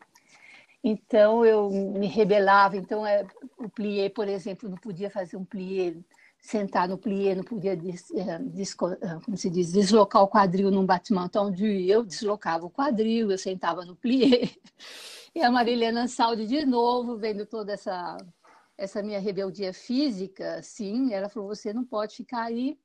Speaker 4: Então eu me rebelava. Então é, o plié, por exemplo, não podia fazer um plié, sentar no plié, não podia des, é, des, como se diz, deslocar o quadril num batimento onde eu deslocava o quadril, eu sentava no plié. E a Marilena Saldi de novo vendo toda essa essa minha rebeldia física, sim, ela falou: você não pode ficar aí.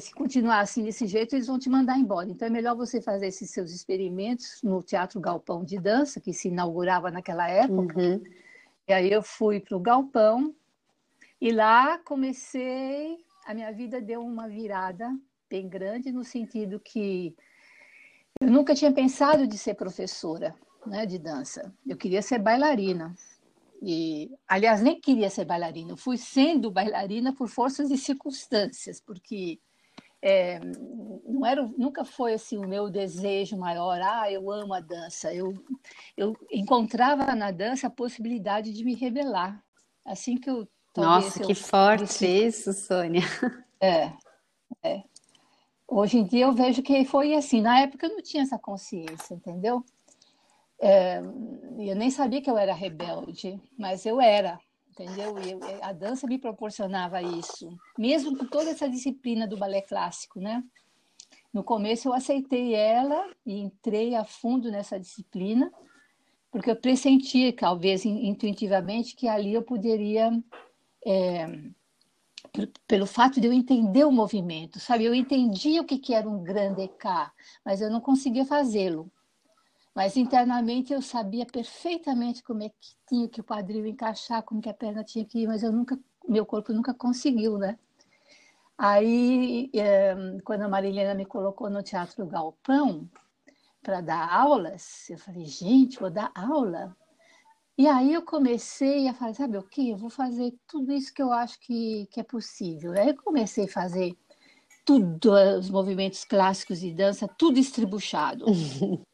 Speaker 4: Se continuar assim desse jeito, eles vão te mandar embora. Então é melhor você fazer esses seus experimentos no Teatro Galpão de Dança, que se inaugurava naquela época. Uhum. E aí eu fui para o Galpão e lá comecei. A minha vida deu uma virada bem grande, no sentido que eu nunca tinha pensado de ser professora né, de dança. Eu queria ser bailarina. E, aliás, nem queria ser bailarina, eu fui sendo bailarina por forças e circunstâncias, porque é, não era, nunca foi assim o meu desejo maior, ah, eu amo a dança. Eu, eu encontrava na dança a possibilidade de me revelar. Assim que eu.
Speaker 2: Nossa, que forte isso, Sônia.
Speaker 4: É, é. Hoje em dia eu vejo que foi assim. Na época eu não tinha essa consciência, entendeu? É, eu nem sabia que eu era rebelde, mas eu era, entendeu? Eu, a dança me proporcionava isso, mesmo com toda essa disciplina do balé clássico, né? No começo eu aceitei ela e entrei a fundo nessa disciplina, porque eu pressentia, talvez intuitivamente, que ali eu poderia, é, pelo fato de eu entender o movimento, sabe? Eu entendia o que era um grande EK, mas eu não conseguia fazê-lo. Mas internamente eu sabia perfeitamente como é que tinha que o quadril encaixar, como que a perna tinha que ir, mas eu nunca, meu corpo nunca conseguiu, né? Aí, é, quando a Marilena me colocou no Teatro Galpão para dar aulas, eu falei, gente, vou dar aula? E aí eu comecei a fazer, sabe o que? Eu vou fazer tudo isso que eu acho que, que é possível. Aí eu comecei a fazer tudo, os movimentos clássicos de dança, tudo estribuchado.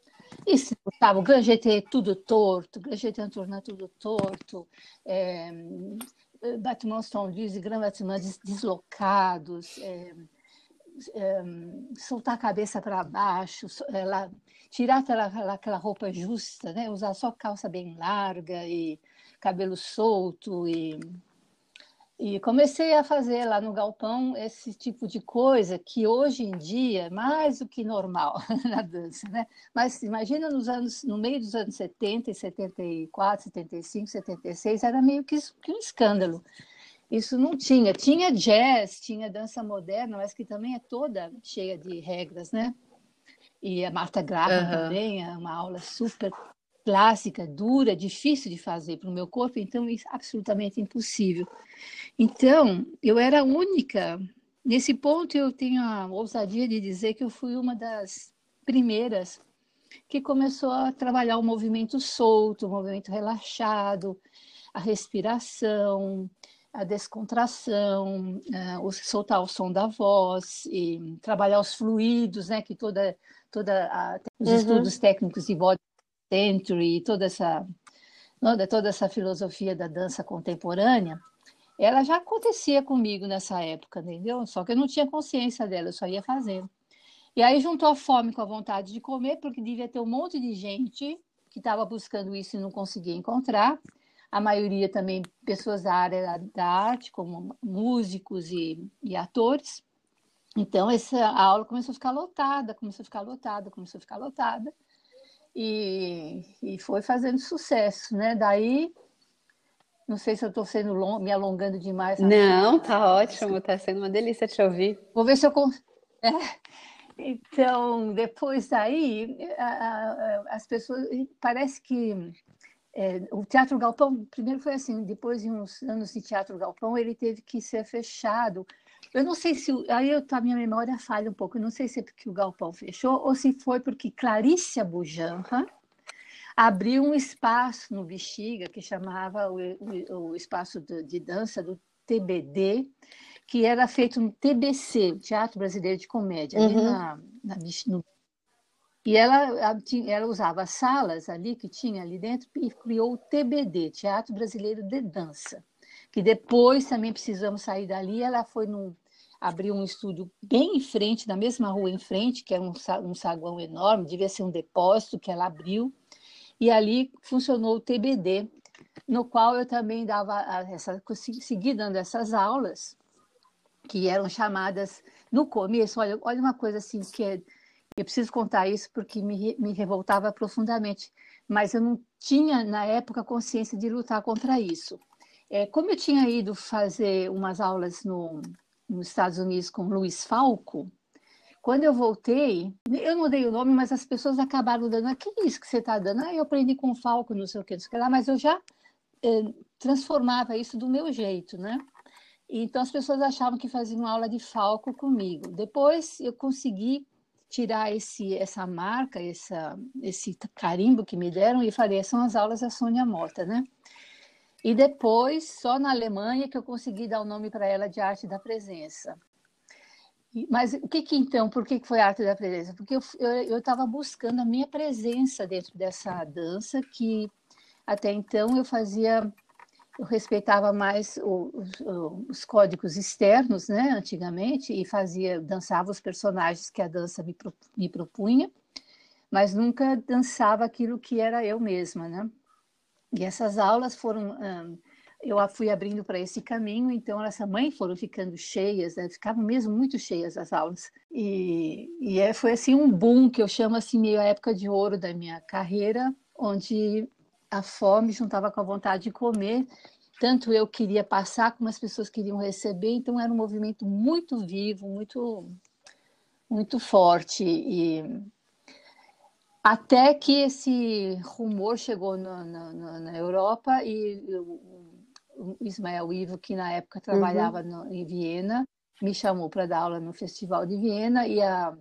Speaker 4: Se Gustavo, Grand GT tudo torto, Grand GT Tourna tudo torto, é, batimentos tendus e Grand batimentos deslocados, é, é, soltar a cabeça para baixo, é, tirar aquela, aquela roupa justa, né? usar só calça bem larga e cabelo solto e e comecei a fazer lá no galpão esse tipo de coisa que hoje em dia é mais do que normal na dança, né? Mas imagina nos anos, no meio dos anos 70, 74, 75, 76, era meio que, que um escândalo. Isso não tinha. Tinha jazz, tinha dança moderna, mas que também é toda cheia de regras, né? E a Marta Graham uhum. também é uma aula super clássica, dura, difícil de fazer para o meu corpo, então é absolutamente impossível. Então, eu era única. Nesse ponto, eu tenho a ousadia de dizer que eu fui uma das primeiras que começou a trabalhar o movimento solto, o movimento relaxado, a respiração, a descontração, uh, soltar o som da voz e trabalhar os fluidos, né? Que toda, toda a, os uhum. estudos técnicos de body century, toda essa, toda essa filosofia da dança contemporânea, ela já acontecia comigo nessa época, entendeu? Só que eu não tinha consciência dela, eu só ia fazendo. E aí juntou a fome com a vontade de comer, porque devia ter um monte de gente que estava buscando isso e não conseguia encontrar. A maioria também pessoas da área da arte, como músicos e, e atores. Então, essa aula começou a ficar lotada, começou a ficar lotada, começou a ficar lotada e, e foi fazendo sucesso, né? Daí, não sei se eu estou sendo long, me alongando demais.
Speaker 2: Não, tá ótimo, tá sendo uma delícia te ouvir.
Speaker 4: Vou ver se eu é. Então, depois daí, as pessoas parece que é, o Teatro Galpão, primeiro foi assim, depois de uns anos de Teatro Galpão, ele teve que ser fechado eu não sei se. Aí eu, a minha memória falha um pouco. Eu não sei se é porque o galpão fechou ou se foi porque Clarícia Bujanra, abriu um espaço no Bexiga que chamava o, o, o espaço de, de, dança do TBD, que era feito no TBC, Teatro Brasileiro de Comédia, uhum. ali na, na no, e ela, ela usava salas ali que tinha ali dentro e criou o TBD, Teatro Brasileiro de Dança, que depois também precisamos sair dali. Ela foi num, abriu um estúdio bem em frente, na mesma rua em frente, que é um, um saguão enorme, devia ser um depósito que ela abriu, e ali funcionou o TBD, no qual eu também dava essa, segui dando essas aulas, que eram chamadas no começo, olha, olha uma coisa assim que é, eu preciso contar isso porque me, me revoltava profundamente, mas eu não tinha na época consciência de lutar contra isso. É, como eu tinha ido fazer umas aulas no, nos Estados Unidos com Luiz Falco, quando eu voltei, eu não dei o nome, mas as pessoas acabaram dando, ah, que é isso que você está dando? Ah, eu aprendi com Falco, não sei o que, não sei o que lá, mas eu já eh, transformava isso do meu jeito, né? Então as pessoas achavam que faziam aula de Falco comigo. Depois eu consegui tirar esse, essa marca, essa, esse carimbo que me deram e falei, são as aulas da Sônia Mota, né? E depois, só na Alemanha, que eu consegui dar o nome para ela de Arte da Presença. Mas o que, que então, por que, que foi Arte da Presença? Porque eu estava buscando a minha presença dentro dessa dança, que até então eu fazia, eu respeitava mais os, os códigos externos, né, antigamente, e fazia, dançava os personagens que a dança me, me propunha, mas nunca dançava aquilo que era eu mesma, né? E essas aulas foram, eu fui abrindo para esse caminho, então elas também foram ficando cheias, né? ficavam mesmo muito cheias as aulas. E, e é, foi assim um boom que eu chamo assim meio a época de ouro da minha carreira, onde a fome juntava com a vontade de comer. Tanto eu queria passar como as pessoas queriam receber, então era um movimento muito vivo, muito muito forte e até que esse rumor chegou na, na, na Europa e o, Ismael Ivo, que na época trabalhava uhum. no, em Viena, me chamou para dar aula no Festival de Viena e a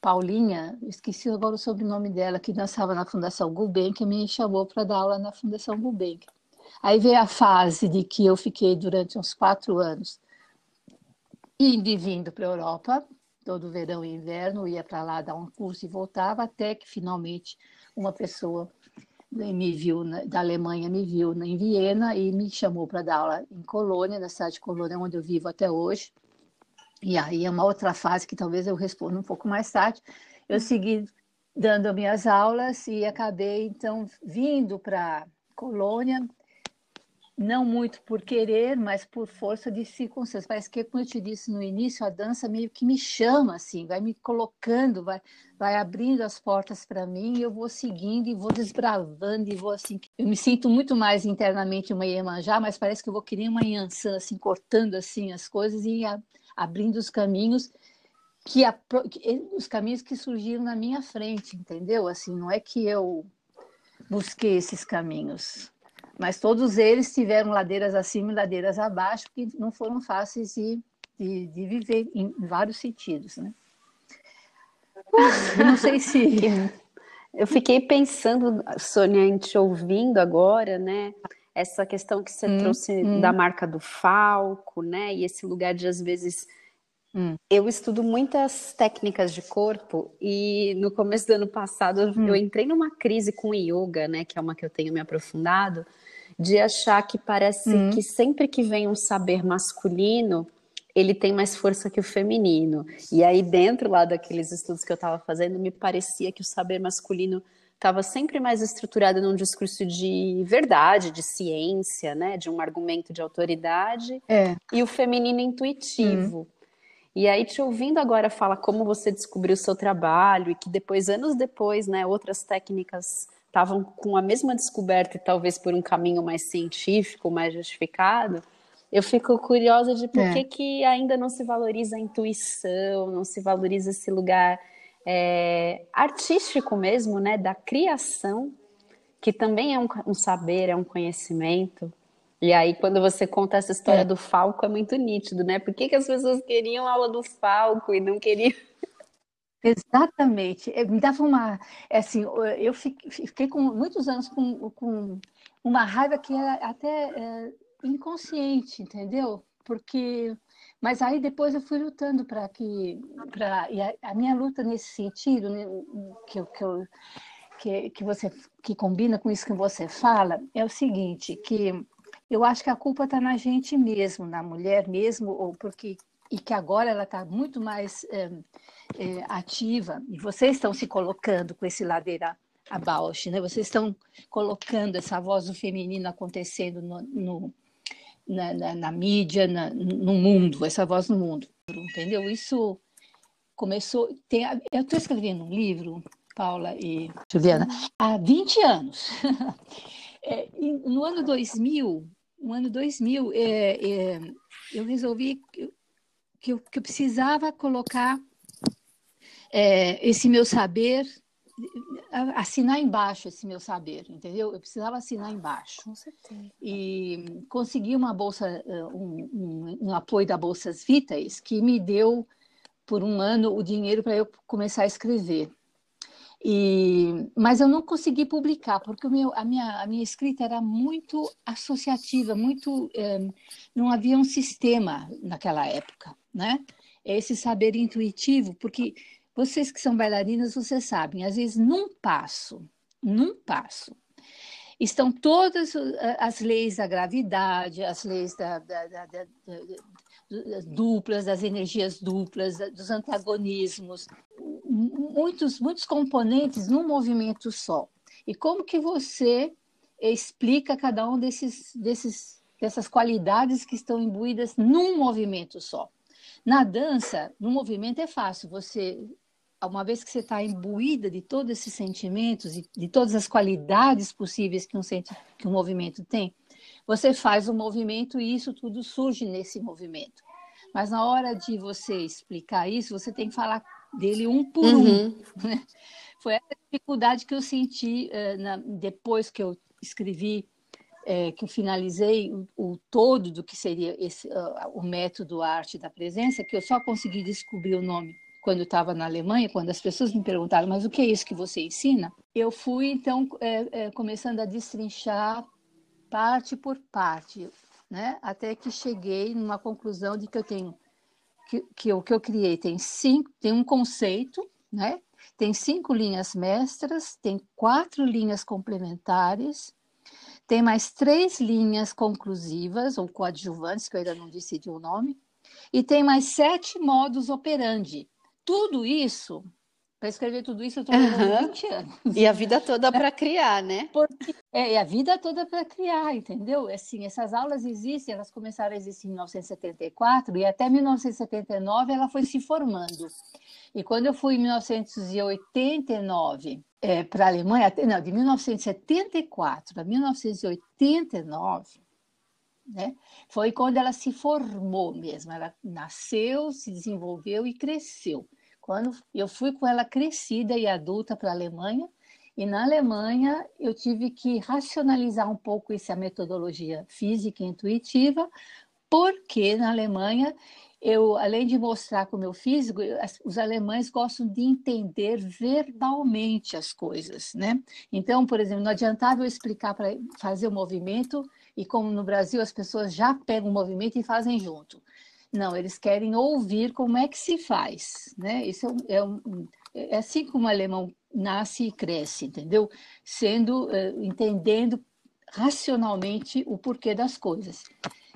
Speaker 4: Paulinha, esqueci agora o sobrenome dela, que dançava na Fundação Gulbenkian, me chamou para dar aula na Fundação Gulbenkian. Aí veio a fase de que eu fiquei durante uns quatro anos indo e vindo para a Europa, todo verão e inverno, ia para lá dar um curso e voltava, até que finalmente uma pessoa me viu da Alemanha me viu em Viena e me chamou para dar aula em Colônia, na cidade de Colônia, onde eu vivo até hoje. E aí é uma outra fase que talvez eu responda um pouco mais tarde. Eu segui dando minhas aulas e acabei então vindo para Colônia não muito por querer, mas por força de circunstâncias. Parece que, como eu te disse no início, a dança meio que me chama, assim, vai me colocando, vai, vai abrindo as portas para mim e eu vou seguindo e vou desbravando e vou assim. Eu me sinto muito mais internamente uma Iemanjá, mas parece que eu vou querer uma Yansan, assim, cortando assim as coisas e a, abrindo os caminhos que, a, que os caminhos que surgiram na minha frente, entendeu? Assim, não é que eu busquei esses caminhos mas todos eles tiveram ladeiras acima e ladeiras abaixo, que não foram fáceis de, de, de viver em vários sentidos, né? não sei se...
Speaker 2: Eu fiquei pensando, Sônia, te ouvindo agora, né? Essa questão que você hum, trouxe hum. da marca do falco, né? E esse lugar de, às vezes... Hum. Eu estudo muitas técnicas de corpo e no começo do ano passado eu hum. entrei numa crise com yoga, né? Que é uma que eu tenho me aprofundado de achar que parece uhum. que sempre que vem um saber masculino, ele tem mais força que o feminino. E aí, dentro lá daqueles estudos que eu estava fazendo, me parecia que o saber masculino estava sempre mais estruturado num discurso de verdade, de ciência, né, de um argumento de autoridade,
Speaker 4: é.
Speaker 2: e o feminino intuitivo. Uhum. E aí, te ouvindo agora fala como você descobriu o seu trabalho e que depois, anos depois, né, outras técnicas estavam com a mesma descoberta e talvez por um caminho mais científico, mais justificado, eu fico curiosa de por é. que, que ainda não se valoriza a intuição, não se valoriza esse lugar é, artístico mesmo, né, da criação, que também é um, um, saber, é um conhecimento. E aí, quando você conta essa história é. do Falco, é muito nítido, né? Por que, que as pessoas queriam aula do Falco e não queriam
Speaker 4: Exatamente. Me dava uma. É assim, eu fiquei com muitos anos com, com uma raiva que era até é, inconsciente, entendeu? Porque. Mas aí depois eu fui lutando para que. Pra, e a, a, minha luta nesse sentido, né, que, que, eu, que, que, você, que combina com isso que você fala, é o seguinte: que eu acho que a culpa está na gente mesmo, na mulher mesmo, ou porque e que agora ela está muito mais é, é, ativa, e vocês estão se colocando com esse ladeira abaixo, né? vocês estão colocando essa voz do feminino acontecendo no, no na, na, na, mídia, na, no mundo, essa voz no mundo, entendeu? Isso começou. Tem, eu estou escrevendo um livro, Paula e Juliana, há 20 anos. é, no ano 2000, no ano 2000, é, é, eu resolvi que eu, que eu precisava colocar é, esse meu saber, assinar embaixo esse meu saber, entendeu? Eu precisava assinar embaixo.
Speaker 3: Com certeza.
Speaker 4: E consegui uma bolsa, é, um, um, um apoio da Bolsas Vitais, que me deu por um ano o dinheiro para eu começar a escrever. E, mas eu não consegui publicar, porque meu, a, minha, a minha escrita era muito associativa, muito. É, não havia um sistema naquela época, né? Esse saber intuitivo, porque vocês que são bailarinas, vocês sabem, às vezes num passo, num passo, estão todas as leis da gravidade, as leis da, da, da, da duplas, das energias duplas, dos antagonismos, muitos, muitos componentes num movimento só. E como que você explica cada um desses, desses, dessas qualidades que estão imbuídas num movimento só? Na dança, no movimento é fácil. Você, uma vez que você está imbuída de todos esses sentimentos e de todas as qualidades possíveis que um, que um movimento tem, você faz o movimento e isso tudo surge nesse movimento. Mas na hora de você explicar isso, você tem que falar dele um por uhum. um. Né? Foi essa dificuldade que eu senti uh, na, depois que eu escrevi, uh, que eu finalizei o, o, todo do que seria esse, uh, o método arte da presença, que eu só consegui descobrir o nome quando eu estava na Alemanha, quando as pessoas me perguntaram, mas o que é isso que você ensina? Eu fui, então, é, é, começando a destrinchar parte por parte, né? até que cheguei numa conclusão de que eu tenho que, que o que eu criei tem cinco, tem um conceito, né? Tem cinco linhas mestras, tem quatro linhas complementares, tem mais três linhas conclusivas ou coadjuvantes, que eu ainda não decidi o nome, e tem mais sete modos operandi. Tudo isso para escrever tudo isso, eu estou uhum. 20 anos.
Speaker 2: E a vida toda para criar, né?
Speaker 4: Porque, é, a vida toda para criar, entendeu? Assim, essas aulas existem, elas começaram a existir em 1974 e até 1979 ela foi se formando. E quando eu fui em 1989 é, para a Alemanha, não, de 1974 a 1989, né, foi quando ela se formou mesmo. Ela nasceu, se desenvolveu e cresceu. Quando eu fui com ela crescida e adulta para a Alemanha, e na Alemanha eu tive que racionalizar um pouco essa metodologia física e intuitiva, porque na Alemanha eu, além de mostrar com o meu físico, os alemães gostam de entender verbalmente as coisas, né? Então, por exemplo, não adiantava eu explicar para fazer o movimento e como no Brasil as pessoas já pegam o movimento e fazem junto. Não, eles querem ouvir como é que se faz, né? Isso é, é, um, é assim como o alemão nasce e cresce, entendeu? Sendo, uh, entendendo racionalmente o porquê das coisas.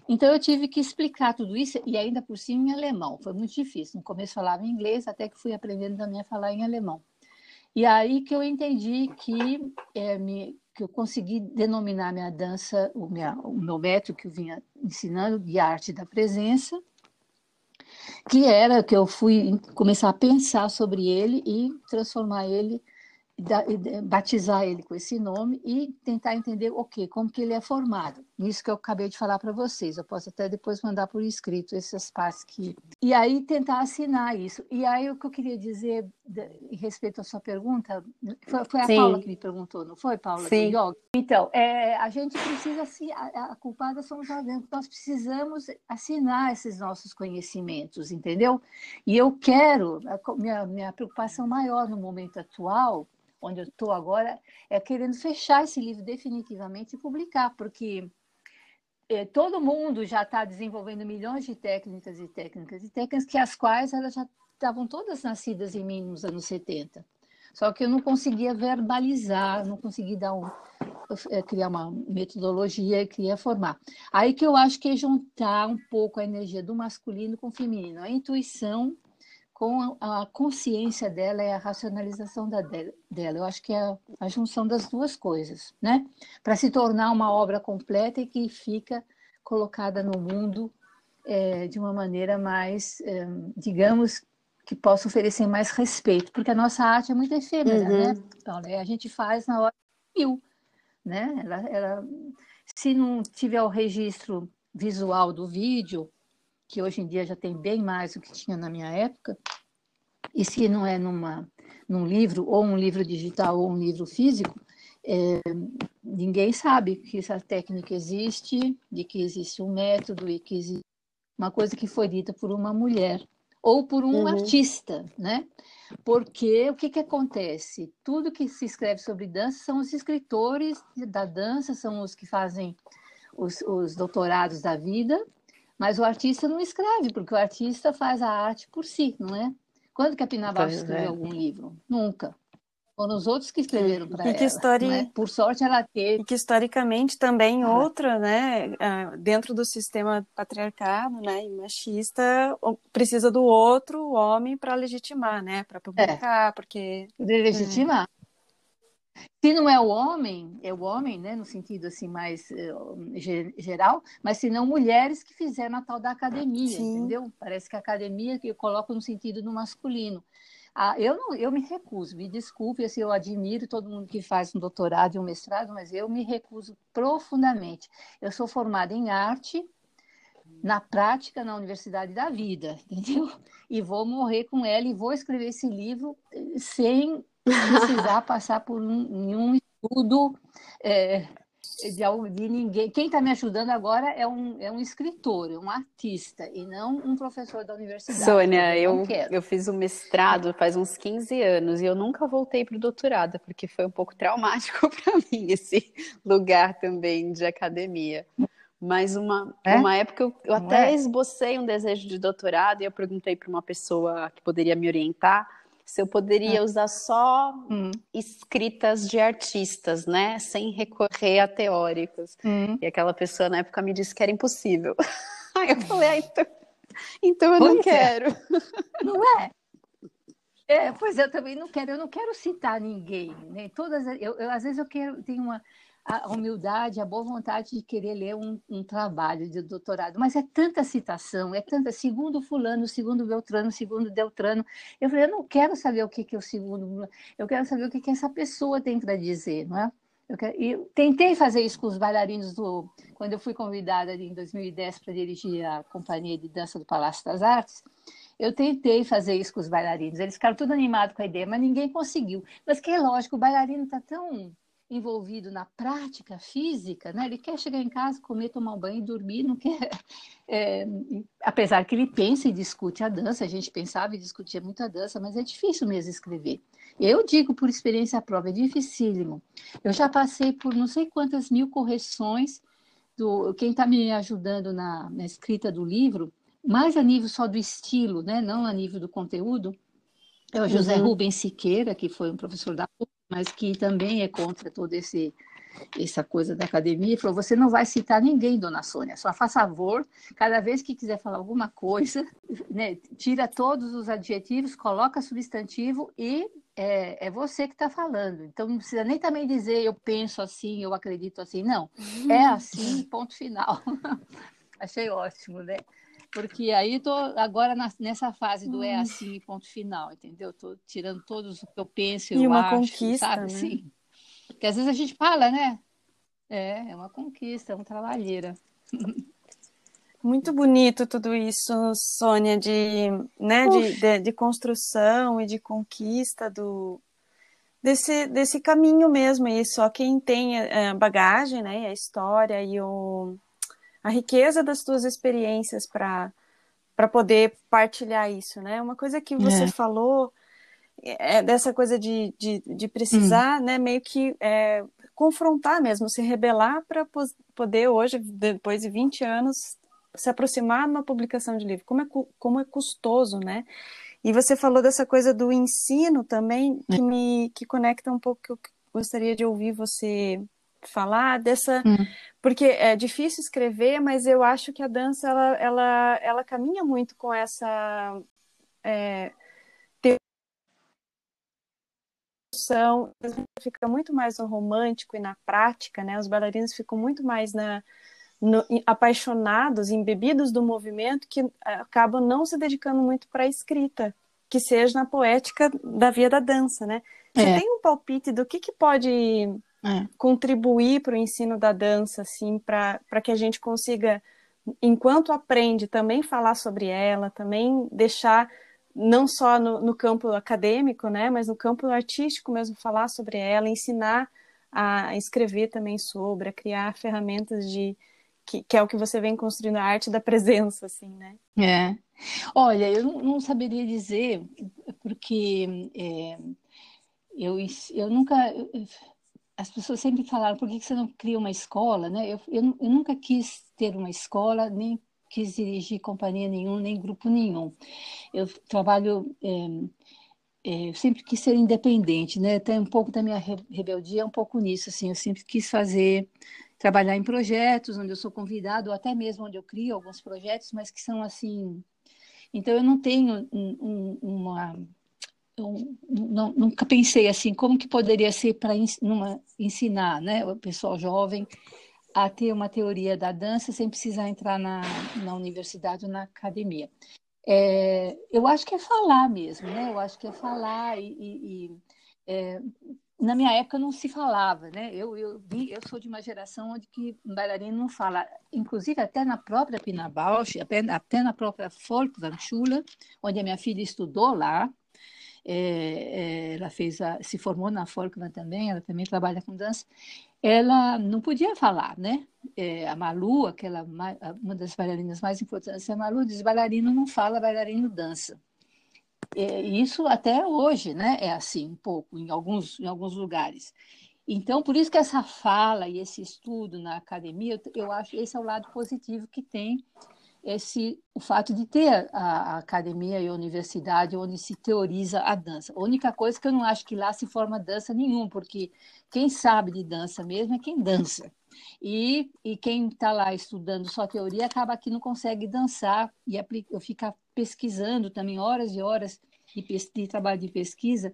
Speaker 4: Então eu tive que explicar tudo isso e ainda por cima em alemão. Foi muito difícil. No começo falava em inglês, até que fui aprendendo também a falar em alemão. E aí que eu entendi que, é, me, que eu consegui denominar minha dança, o, minha, o meu método que eu vinha ensinando de arte da presença, que era que eu fui começar a pensar sobre ele e transformar ele, batizar ele com esse nome e tentar entender o okay, como que ele é formado. Isso que eu acabei de falar para vocês. Eu posso até depois mandar por escrito essas partes que e aí tentar assinar isso. E aí o que eu queria dizer em respeito à sua pergunta, foi, foi a Sim. Paula que me perguntou, não foi, Paula?
Speaker 2: Sim.
Speaker 4: Então, é, a gente precisa, assim, a, a culpada somos nós dentro, nós precisamos assinar esses nossos conhecimentos, entendeu? E eu quero, a, minha, minha preocupação maior no momento atual, onde eu estou agora, é querendo fechar esse livro definitivamente e publicar, porque é, todo mundo já está desenvolvendo milhões de técnicas e técnicas e técnicas que as quais elas já estavam todas nascidas em mim nos anos 70. Só que eu não conseguia verbalizar, não conseguia dar um, é, criar uma metodologia e queria formar. Aí que eu acho que é juntar um pouco a energia do masculino com o feminino, a intuição com a consciência dela e a racionalização da, dela. Eu acho que é a junção das duas coisas, né? Para se tornar uma obra completa e que fica colocada no mundo é, de uma maneira mais, é, digamos, que possa oferecer mais respeito, porque a nossa arte é muito efêmera, uhum. né? A gente faz na hora mil, né? Ela, ela, se não tiver o registro visual do vídeo, que hoje em dia já tem bem mais do que tinha na minha época, e se não é numa, num livro, ou um livro digital, ou um livro físico, é, ninguém sabe que essa técnica existe, de que existe um método e que existe uma coisa que foi dita por uma mulher ou por um uhum. artista, né? Porque o que, que acontece? Tudo que se escreve sobre dança são os escritores da dança, são os que fazem os, os doutorados da vida, mas o artista não escreve, porque o artista faz a arte por si, não é? Quando que a Pina Bausch escreveu é. algum livro? Nunca. Foram os outros que escreveram para ela. Histori... Né? Por sorte, ela teve.
Speaker 3: E que historicamente também ah. outra, né, dentro do sistema patriarcado, né, e machista, precisa do outro, homem, para legitimar, né, para publicar, é. porque.
Speaker 4: Poder legitimar. Se não é o homem, é o homem, né, no sentido assim mais uh, geral, mas se não mulheres que fizeram a tal da academia, Sim. entendeu? Parece que a academia que eu coloco no sentido no masculino. Ah, eu, não, eu me recuso, me desculpe, assim, eu admiro todo mundo que faz um doutorado e um mestrado, mas eu me recuso profundamente. Eu sou formada em arte, na prática, na Universidade da Vida, entendeu? E vou morrer com ela e vou escrever esse livro eh, sem precisar passar por um, nenhum estudo é, de, de ninguém. Quem está me ajudando agora é um, é um escritor, é um artista, e não um professor da universidade.
Speaker 2: Sônia, eu, eu fiz o um mestrado faz uns 15 anos e eu nunca voltei para o doutorado, porque foi um pouco traumático para mim esse lugar também de academia. Mas uma, é? uma época eu, eu até é? esbocei um desejo de doutorado e eu perguntei para uma pessoa que poderia me orientar se eu poderia ah. usar só hum. escritas de artistas, né? Sem recorrer a teóricos. Hum. E aquela pessoa na época me disse que era impossível. Aí eu falei, ah, então, então eu pois não é. quero.
Speaker 4: É. Não é? É, pois eu também não quero, eu não quero citar ninguém, né? Todas, eu, eu às vezes eu quero, tenho uma, a humildade, a boa vontade de querer ler um, um, trabalho de doutorado, mas é tanta citação, é tanta, segundo fulano, segundo Beltrano, segundo Deltrano, eu falei, eu não quero saber o que, que é o segundo, eu quero saber o que, que essa pessoa tem para dizer, não é? Eu, quero, eu tentei fazer isso com os bailarinos do, quando eu fui convidada em 2010 para dirigir a companhia de dança do Palácio das Artes, eu tentei fazer isso com os bailarinos, eles ficaram tudo animados com a ideia, mas ninguém conseguiu. Mas que é lógico, o bailarino está tão envolvido na prática física, né? Ele quer chegar em casa, comer, tomar um banho e dormir, não quer. É, apesar que ele pensa e discute a dança, a gente pensava e discutia muito a dança, mas é difícil mesmo escrever. Eu digo por experiência própria, é dificílimo. Eu já passei por não sei quantas mil correções do quem está me ajudando na, na escrita do livro, mais a nível só do estilo, né? Não a nível do conteúdo. É o José uhum. Rubens Siqueira, que foi um professor da PUC, mas que também é contra toda esse essa coisa da academia, e falou: você não vai citar ninguém, dona Sônia, só faça favor, cada vez que quiser falar alguma coisa, né, tira todos os adjetivos, coloca substantivo e é, é você que está falando. Então não precisa nem também dizer eu penso assim, eu acredito assim, não. É assim, ponto final. Achei ótimo, né? Porque aí estou agora na, nessa fase do é hum. assim, ponto final, entendeu? Estou tirando todos o que eu penso, e eu
Speaker 3: uma
Speaker 4: acho,
Speaker 3: conquista,
Speaker 4: sabe?
Speaker 3: Né?
Speaker 4: Assim. Porque às vezes a gente fala, né? É, é uma conquista, é uma trabalheira.
Speaker 3: Muito bonito tudo isso, Sônia, de, né, de, de, de, construção e de conquista do, desse, desse caminho mesmo. E só quem tem a bagagem, né, a história e o, a riqueza das suas experiências para para poder partilhar isso, né? Uma coisa que você é. falou é dessa coisa de, de, de precisar, hum. né, meio que é, confrontar mesmo, se rebelar para poder hoje, depois de 20 anos, se aproximar de uma publicação de livro. Como é, como é custoso, né? E você falou dessa coisa do ensino também, que me que conecta um pouco que eu gostaria de ouvir você falar dessa hum. porque é difícil escrever mas eu acho que a dança ela ela, ela caminha muito com essa é, fica muito mais no romântico e na prática né os bailarinos ficam muito mais na no, apaixonados embebidos do movimento que acabam não se dedicando muito para a escrita que seja na poética da via da dança né você é. tem um palpite do que que pode é. contribuir para o ensino da dança, assim, para que a gente consiga, enquanto aprende, também falar sobre ela, também deixar não só no, no, campo acadêmico, né, mas no campo artístico mesmo falar sobre ela, ensinar a escrever também sobre, a criar ferramentas de que, que é o que você vem construindo a arte da presença, assim, né?
Speaker 4: É. Olha, eu não, não saberia dizer porque é, eu eu nunca as pessoas sempre falaram, por que você não cria uma escola, né? Eu, eu, eu nunca quis ter uma escola, nem quis dirigir companhia nenhuma, nem grupo nenhum. Eu trabalho, é, é, sempre quis ser independente, né? Tem um pouco da minha rebeldia, um pouco nisso, assim, eu sempre quis fazer, trabalhar em projetos onde eu sou convidado, ou até mesmo onde eu crio alguns projetos, mas que são assim... Então, eu não tenho um, um, uma eu não, nunca pensei assim, como que poderia ser para ensinar né, o pessoal jovem a ter uma teoria da dança sem precisar entrar na, na universidade ou na academia. É, eu acho que é falar mesmo, né? Eu acho que é falar e, e, e é, na minha época não se falava, né? Eu, eu, eu sou de uma geração onde que bailarino não fala, inclusive até na própria Pina Bausch, até, na própria Folkwangschule, onde a minha filha estudou lá, é, é, ela fez a, se formou na Folkman também, ela também trabalha com dança. Ela não podia falar, né? É, a Malu, aquela uma das bailarinas mais importantes, a Malu diz: bailarino não fala, bailarino dança. É, isso até hoje, né? É assim um pouco em alguns em alguns lugares. Então, por isso que essa fala e esse estudo na academia, eu acho esse é o lado positivo que tem esse o fato de ter a, a, academia e a universidade onde se teoriza a dança. A única coisa que eu não acho que lá se forma dança nenhum, porque quem sabe de dança mesmo é quem dança. E, e quem está lá estudando só teoria acaba que não consegue dançar e aplica, fica pesquisando também horas e horas de, de trabalho de pesquisa.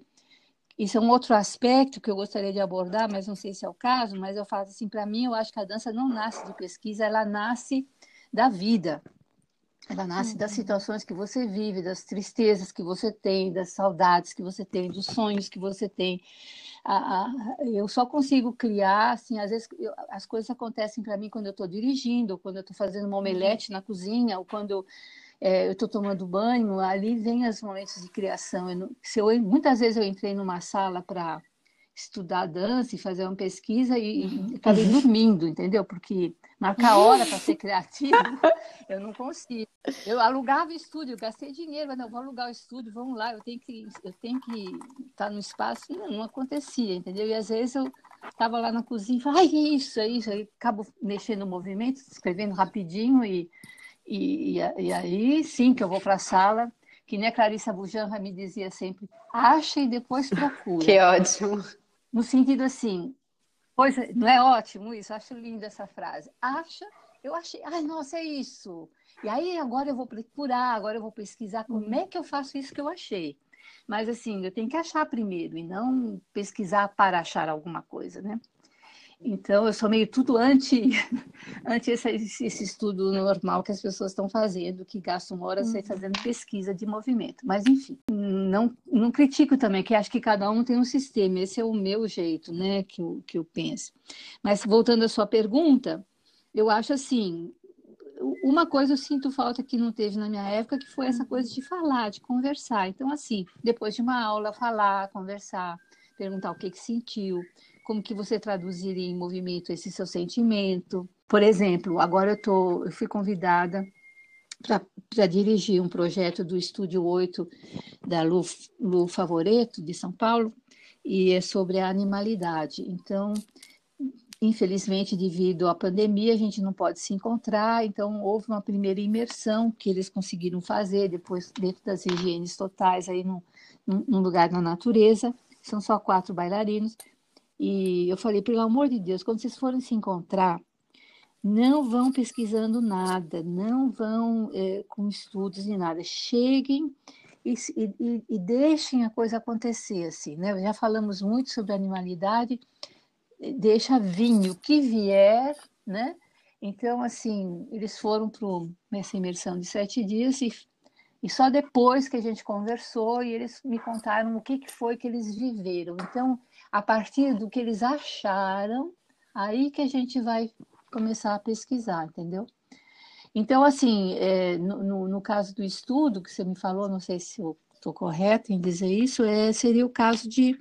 Speaker 4: Isso é um outro aspecto que eu gostaria de abordar, mas não sei se é o caso, mas eu falo assim, para mim, eu acho que a dança não nasce de pesquisa, ela nasce da vida. Ela nasce das uhum. situações que você vive, das tristezas que você tem, das saudades que você tem, dos sonhos que você tem. eu só consigo criar, assim, às vezes eu, as coisas acontecem para mim quando eu estou dirigindo, ou quando eu estou fazendo uma omelete uhum. na cozinha, ou quando eu é, estou tomando banho, ali vem os momentos de criação. Eu, se eu, muitas vezes eu entrei numa sala para estudar dança e fazer uma pesquisa e, e acabei dormindo, entendeu? Porque marcar hora para ser criativo, eu não consigo. Eu alugava estúdio, gastei dinheiro, mas não vou alugar o estúdio, vamos lá, eu tenho que eu tenho que estar no espaço, e não, não acontecia, entendeu? E às vezes eu estava lá na cozinha e falava, ai, é isso, é isso, aí acabo mexendo no movimento, escrevendo rapidinho e, e, e aí sim que eu vou para a sala, que nem a Clarissa Bujanra me dizia sempre, acha e depois procura.
Speaker 2: Que ótimo.
Speaker 4: No sentido assim, pois não é ótimo isso? Acho linda essa frase. Acha, eu achei, ai, nossa, é isso. E aí agora eu vou procurar, agora eu vou pesquisar como é que eu faço isso que eu achei. Mas assim, eu tenho que achar primeiro e não pesquisar para achar alguma coisa, né? Então, eu sou meio tudo anti, anti esse, esse estudo normal que as pessoas estão fazendo, que gastam horas uhum. fazendo pesquisa de movimento. Mas, enfim, não, não critico também, que acho que cada um tem um sistema. Esse é o meu jeito, né, que eu, que eu penso. Mas, voltando à sua pergunta, eu acho assim, uma coisa eu sinto falta que não teve na minha época, que foi essa coisa de falar, de conversar. Então, assim, depois de uma aula, falar, conversar, perguntar o que, que sentiu, como que você traduziria em movimento esse seu sentimento. Por exemplo, agora eu, tô, eu fui convidada para dirigir um projeto do Estúdio 8 da Lu, Lu Favoreto, de São Paulo, e é sobre a animalidade. Então, infelizmente, devido à pandemia, a gente não pode se encontrar, então houve uma primeira imersão que eles conseguiram fazer, depois dentro das higienes totais, aí num, num lugar na natureza, são só quatro bailarinos, e eu falei, pelo amor de Deus, quando vocês forem se encontrar, não vão pesquisando nada, não vão é, com estudos nem nada, cheguem e, e, e, deixem a coisa acontecer, assim, né? Já falamos muito sobre animalidade, deixa vinho, o que vier, né? Então, assim, eles foram para essa imersão de sete dias e, e só depois que a gente conversou e eles me contaram o que, que foi que eles viveram. Então, a partir do que eles acharam, aí que a gente vai começar a pesquisar, entendeu? Então, assim, é, no, no, caso do estudo que você me falou, não sei se eu estou correta em dizer isso, é, seria o caso de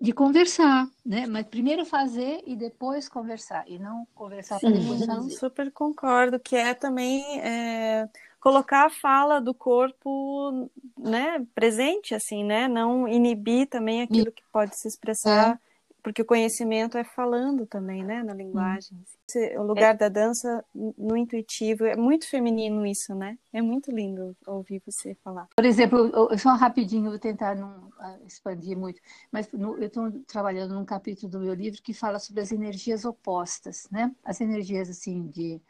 Speaker 4: de conversar, né? Mas primeiro fazer e depois conversar, e não conversar para depois
Speaker 3: fazer. Não, super concordo, que é também é, colocar a fala do corpo, né, presente, assim, né? Não inibir também aquilo que pode se expressar é porque o conhecimento é falando também, né, na linguagem. Hum. O lugar é. da dança no intuitivo é muito feminino isso, né? É muito lindo ouvir você falar.
Speaker 4: Por exemplo, eu, só rapidinho vou tentar não ah, expandir muito, mas no, eu estou trabalhando num capítulo do meu livro que fala sobre as energias opostas, né? As energias assim de é,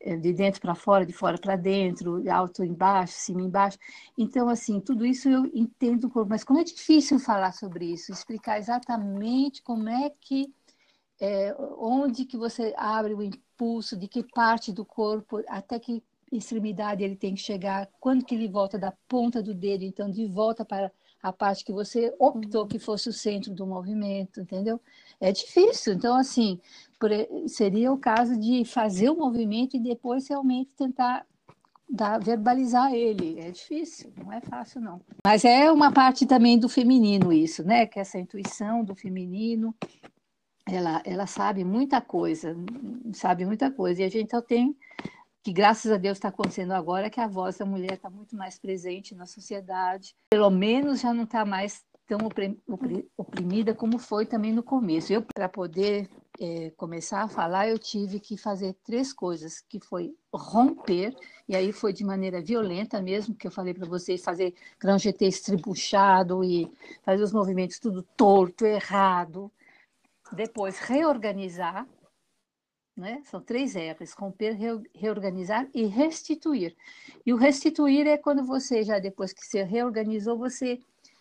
Speaker 4: de dentro para fora, de fora para dentro, alto embaixo, cima embaixo. Então, assim, tudo isso eu entendo, mas como é difícil falar sobre isso, explicar exatamente como é que, é, onde que você abre o impulso, de que parte do corpo, até que extremidade ele tem que chegar, quando que ele volta da ponta do dedo, então de volta para a parte que você optou que fosse o centro do movimento, entendeu? É difícil. Então, assim, seria o caso de fazer o movimento e depois realmente tentar dar, verbalizar ele. É difícil, não é fácil, não. Mas é uma parte também do feminino isso, né? Que essa intuição do feminino, ela, ela sabe muita coisa, sabe muita coisa. E a gente só tem que graças a Deus está acontecendo agora que a voz da mulher está muito mais presente na sociedade. Pelo menos já não está mais tão oprimida como foi também no começo. Eu, para poder é, começar a falar, eu tive que fazer três coisas, que foi romper, e aí foi de maneira violenta mesmo, que eu falei para vocês, fazer GT estribuchado e fazer os movimentos tudo torto, errado. Depois, reorganizar, né? São três R's: romper, reorganizar e restituir. E o restituir é quando você já depois que se reorganizou, você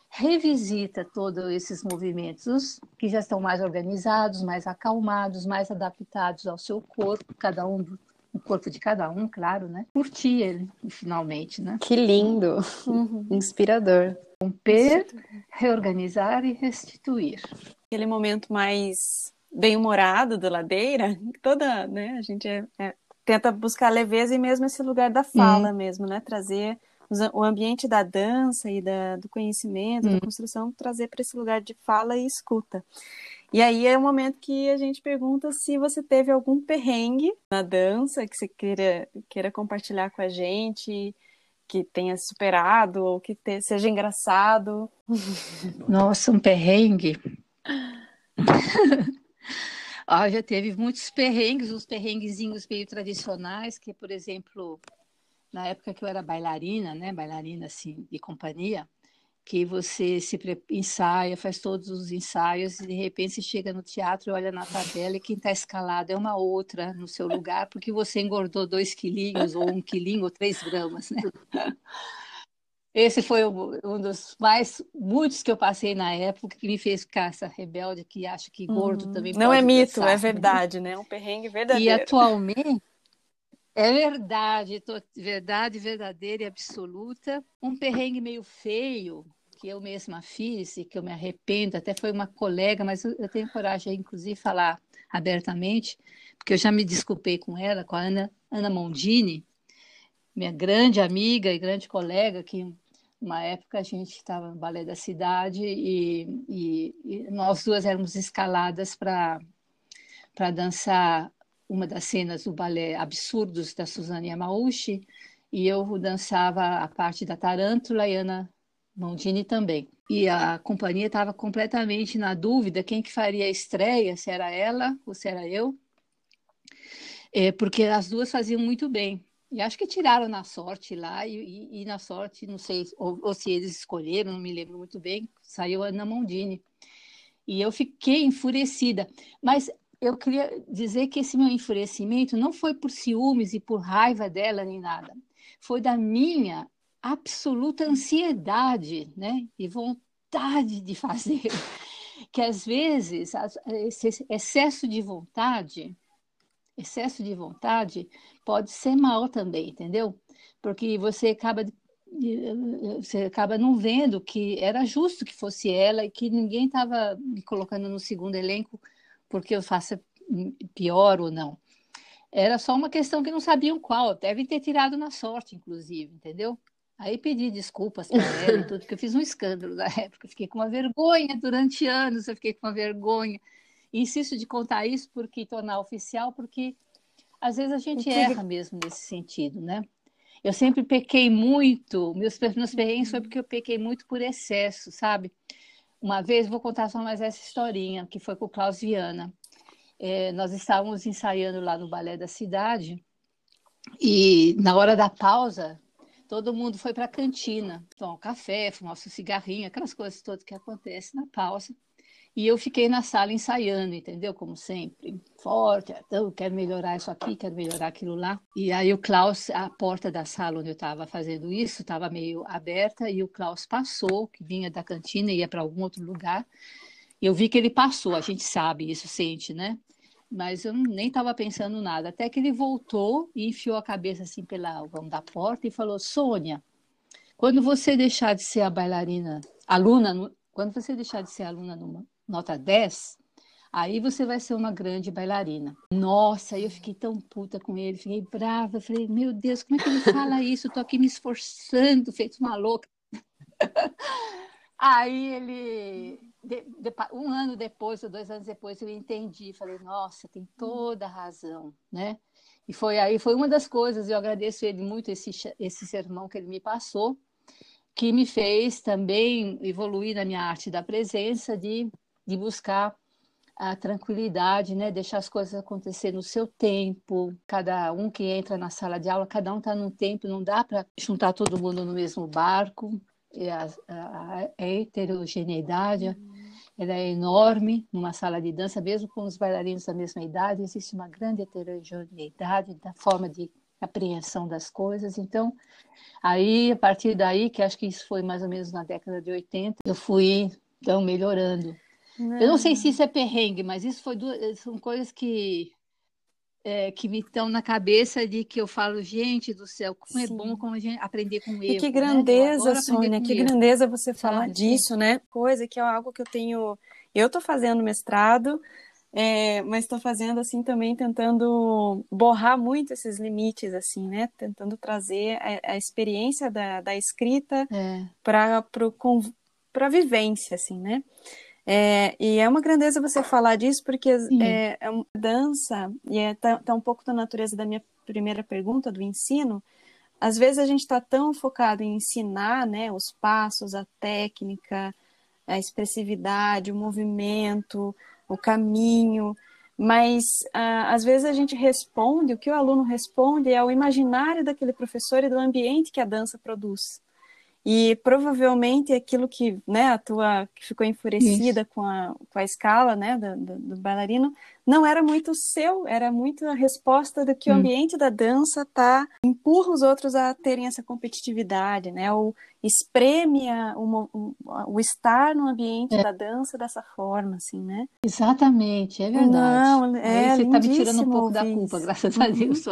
Speaker 4: revisita todos esses movimentos que já estão mais organizados, mais acalmados, mais adaptados ao seu corpo, cada um o corpo de cada um, claro, né? Curtir ele, finalmente, né?
Speaker 2: Que lindo, uhum. inspirador.
Speaker 4: Romper, reorganizar e restituir.
Speaker 3: Aquele momento mais bem-humorado da ladeira, toda, né, a gente é, é, tenta buscar leveza e mesmo esse lugar da fala hum. mesmo, né, trazer o ambiente da dança e da, do conhecimento, hum. da construção, trazer para esse lugar de fala e escuta. E aí é o momento que a gente pergunta se você teve algum perrengue na dança que você queira, queira compartilhar com a gente, que tenha superado ou que te, seja engraçado.
Speaker 4: Nossa, um perrengue. Ah, já teve muitos perrengues, uns perrenguezinhos meio tradicionais, que, por exemplo, na época que eu era bailarina, né, bailarina assim, de companhia, que você se ensaia, faz todos os ensaios e de repente você chega no teatro, olha na tabela e quem está escalado é uma outra no seu lugar, porque você engordou dois quilinhos ou um quilinho ou três gramas, né? Esse foi um dos mais muitos que eu passei na época que me fez ficar essa rebelde que acha que gordo uhum. também
Speaker 3: Não é mito, é verdade, né? Um perrengue verdadeiro.
Speaker 4: E atualmente é verdade, verdade verdadeira e absoluta. Um perrengue meio feio que eu mesma fiz e que eu me arrependo, até foi uma colega, mas eu tenho coragem, inclusive, de falar abertamente, porque eu já me desculpei com ela, com a Ana, Ana Mondini, minha grande amiga e grande colega, que uma época a gente estava no Balé da Cidade e, e, e nós duas éramos escaladas para dançar uma das cenas do balé Absurdos da Suzane Yamauchi e eu dançava a parte da Tarântula e Ana Mondini também. E a companhia estava completamente na dúvida quem que faria a estreia, se era ela ou se era eu, é, porque as duas faziam muito bem. E acho que tiraram na sorte lá, e, e, e na sorte, não sei, ou, ou, se eles escolheram, não me lembro muito bem, saiu Ana Mondini. E eu fiquei enfurecida. Mas eu queria dizer que esse meu enfurecimento não foi por ciúmes e por raiva dela nem nada. Foi da minha absoluta ansiedade, né? E vontade de fazer. Que às vezes esse excesso de vontade excesso de vontade pode ser mal também, entendeu? Porque você acaba você acaba não vendo que era justo que fosse ela e que ninguém estava me colocando no segundo elenco porque eu faça pior ou não. Era só uma questão que não sabiam qual, devem ter tirado na sorte, inclusive, entendeu? Aí pedi desculpas para ela e tudo, porque eu fiz um escândalo na época, fiquei com uma vergonha durante anos, eu fiquei com uma vergonha. E insisto de contar isso porque tornar oficial, porque às vezes a gente que... erra mesmo nesse sentido, né? Eu sempre pequei muito, meus, meus perrengues foi porque eu pequei muito por excesso, sabe? Uma vez, vou contar só mais essa historinha, que foi com o Klaus Viana. É, nós estávamos ensaiando lá no Balé da Cidade, e na hora da pausa, todo mundo foi para a cantina, tomar um café, fumar um cigarrinho, aquelas coisas todas que acontecem na pausa. E eu fiquei na sala ensaiando, entendeu? Como sempre, forte, então, quero melhorar isso aqui, quero melhorar aquilo lá. E aí o Klaus, a porta da sala onde eu estava fazendo isso, estava meio aberta e o Klaus passou, que vinha da cantina e ia para algum outro lugar. Eu vi que ele passou, a gente sabe, isso sente, né? Mas eu nem estava pensando nada. Até que ele voltou e enfiou a cabeça assim pela vão da porta e falou: Sônia, quando você deixar de ser a bailarina, aluna, quando você deixar de ser aluna numa nota 10, aí você vai ser uma grande bailarina. Nossa, eu fiquei tão puta com ele, fiquei brava, falei, meu Deus, como é que ele fala isso? Eu tô aqui me esforçando, feito uma louca. aí ele, de, de, um ano depois, ou dois anos depois, eu entendi, falei, nossa, tem toda a razão, né? E foi aí, foi uma das coisas, eu agradeço ele muito, esse, esse sermão que ele me passou, que me fez também evoluir na minha arte da presença, de de buscar a tranquilidade, né? Deixar as coisas acontecer no seu tempo. Cada um que entra na sala de aula, cada um está num tempo, não dá para juntar todo mundo no mesmo barco. E a, a, a heterogeneidade ela é enorme numa sala de dança, mesmo com os bailarinos da mesma idade, existe uma grande heterogeneidade da forma de apreensão das coisas. Então, aí, a partir daí, que acho que isso foi mais ou menos na década de 80, eu fui então melhorando Eu não sei se isso é perrengue, mas isso foi duas, são coisas que é, que me estão na cabeça de que eu falo, gente do céu, como Sim. é bom como a gente aprender com erro.
Speaker 3: E que né? grandeza, né? Sônia, que erro. grandeza você falar Sabe? disso, né? Coisa que é algo que eu tenho. Eu estou fazendo mestrado, é, mas estou fazendo assim também, tentando borrar muito esses limites, assim, né? Tentando trazer a, a experiência da, da escrita é. para a vivência, assim, né? É, e é uma grandeza você falar disso, porque é, é, uma dança, e é tá, tá, um pouco da natureza da minha primeira pergunta, do ensino. Às vezes a gente está tão focado em ensinar né, os passos, a técnica, a expressividade, o movimento, o caminho, mas ah, às vezes a gente responde, o que o aluno responde é ao imaginário daquele professor e do ambiente que a dança produz. E provavelmente aquilo que, né, a tua que ficou enfurecida com a, com a escala, né, do, do, do, bailarino, não era muito seu, era muito a resposta do que hum. o ambiente da dança tá empurra os outros a terem essa competitividade, né? Ou espreme a, o, o, estar no ambiente é. da dança dessa forma, assim, né?
Speaker 4: Exatamente, é verdade. Não, é Aí você está me tirando um pouco da culpa, graças a uhum. Deus.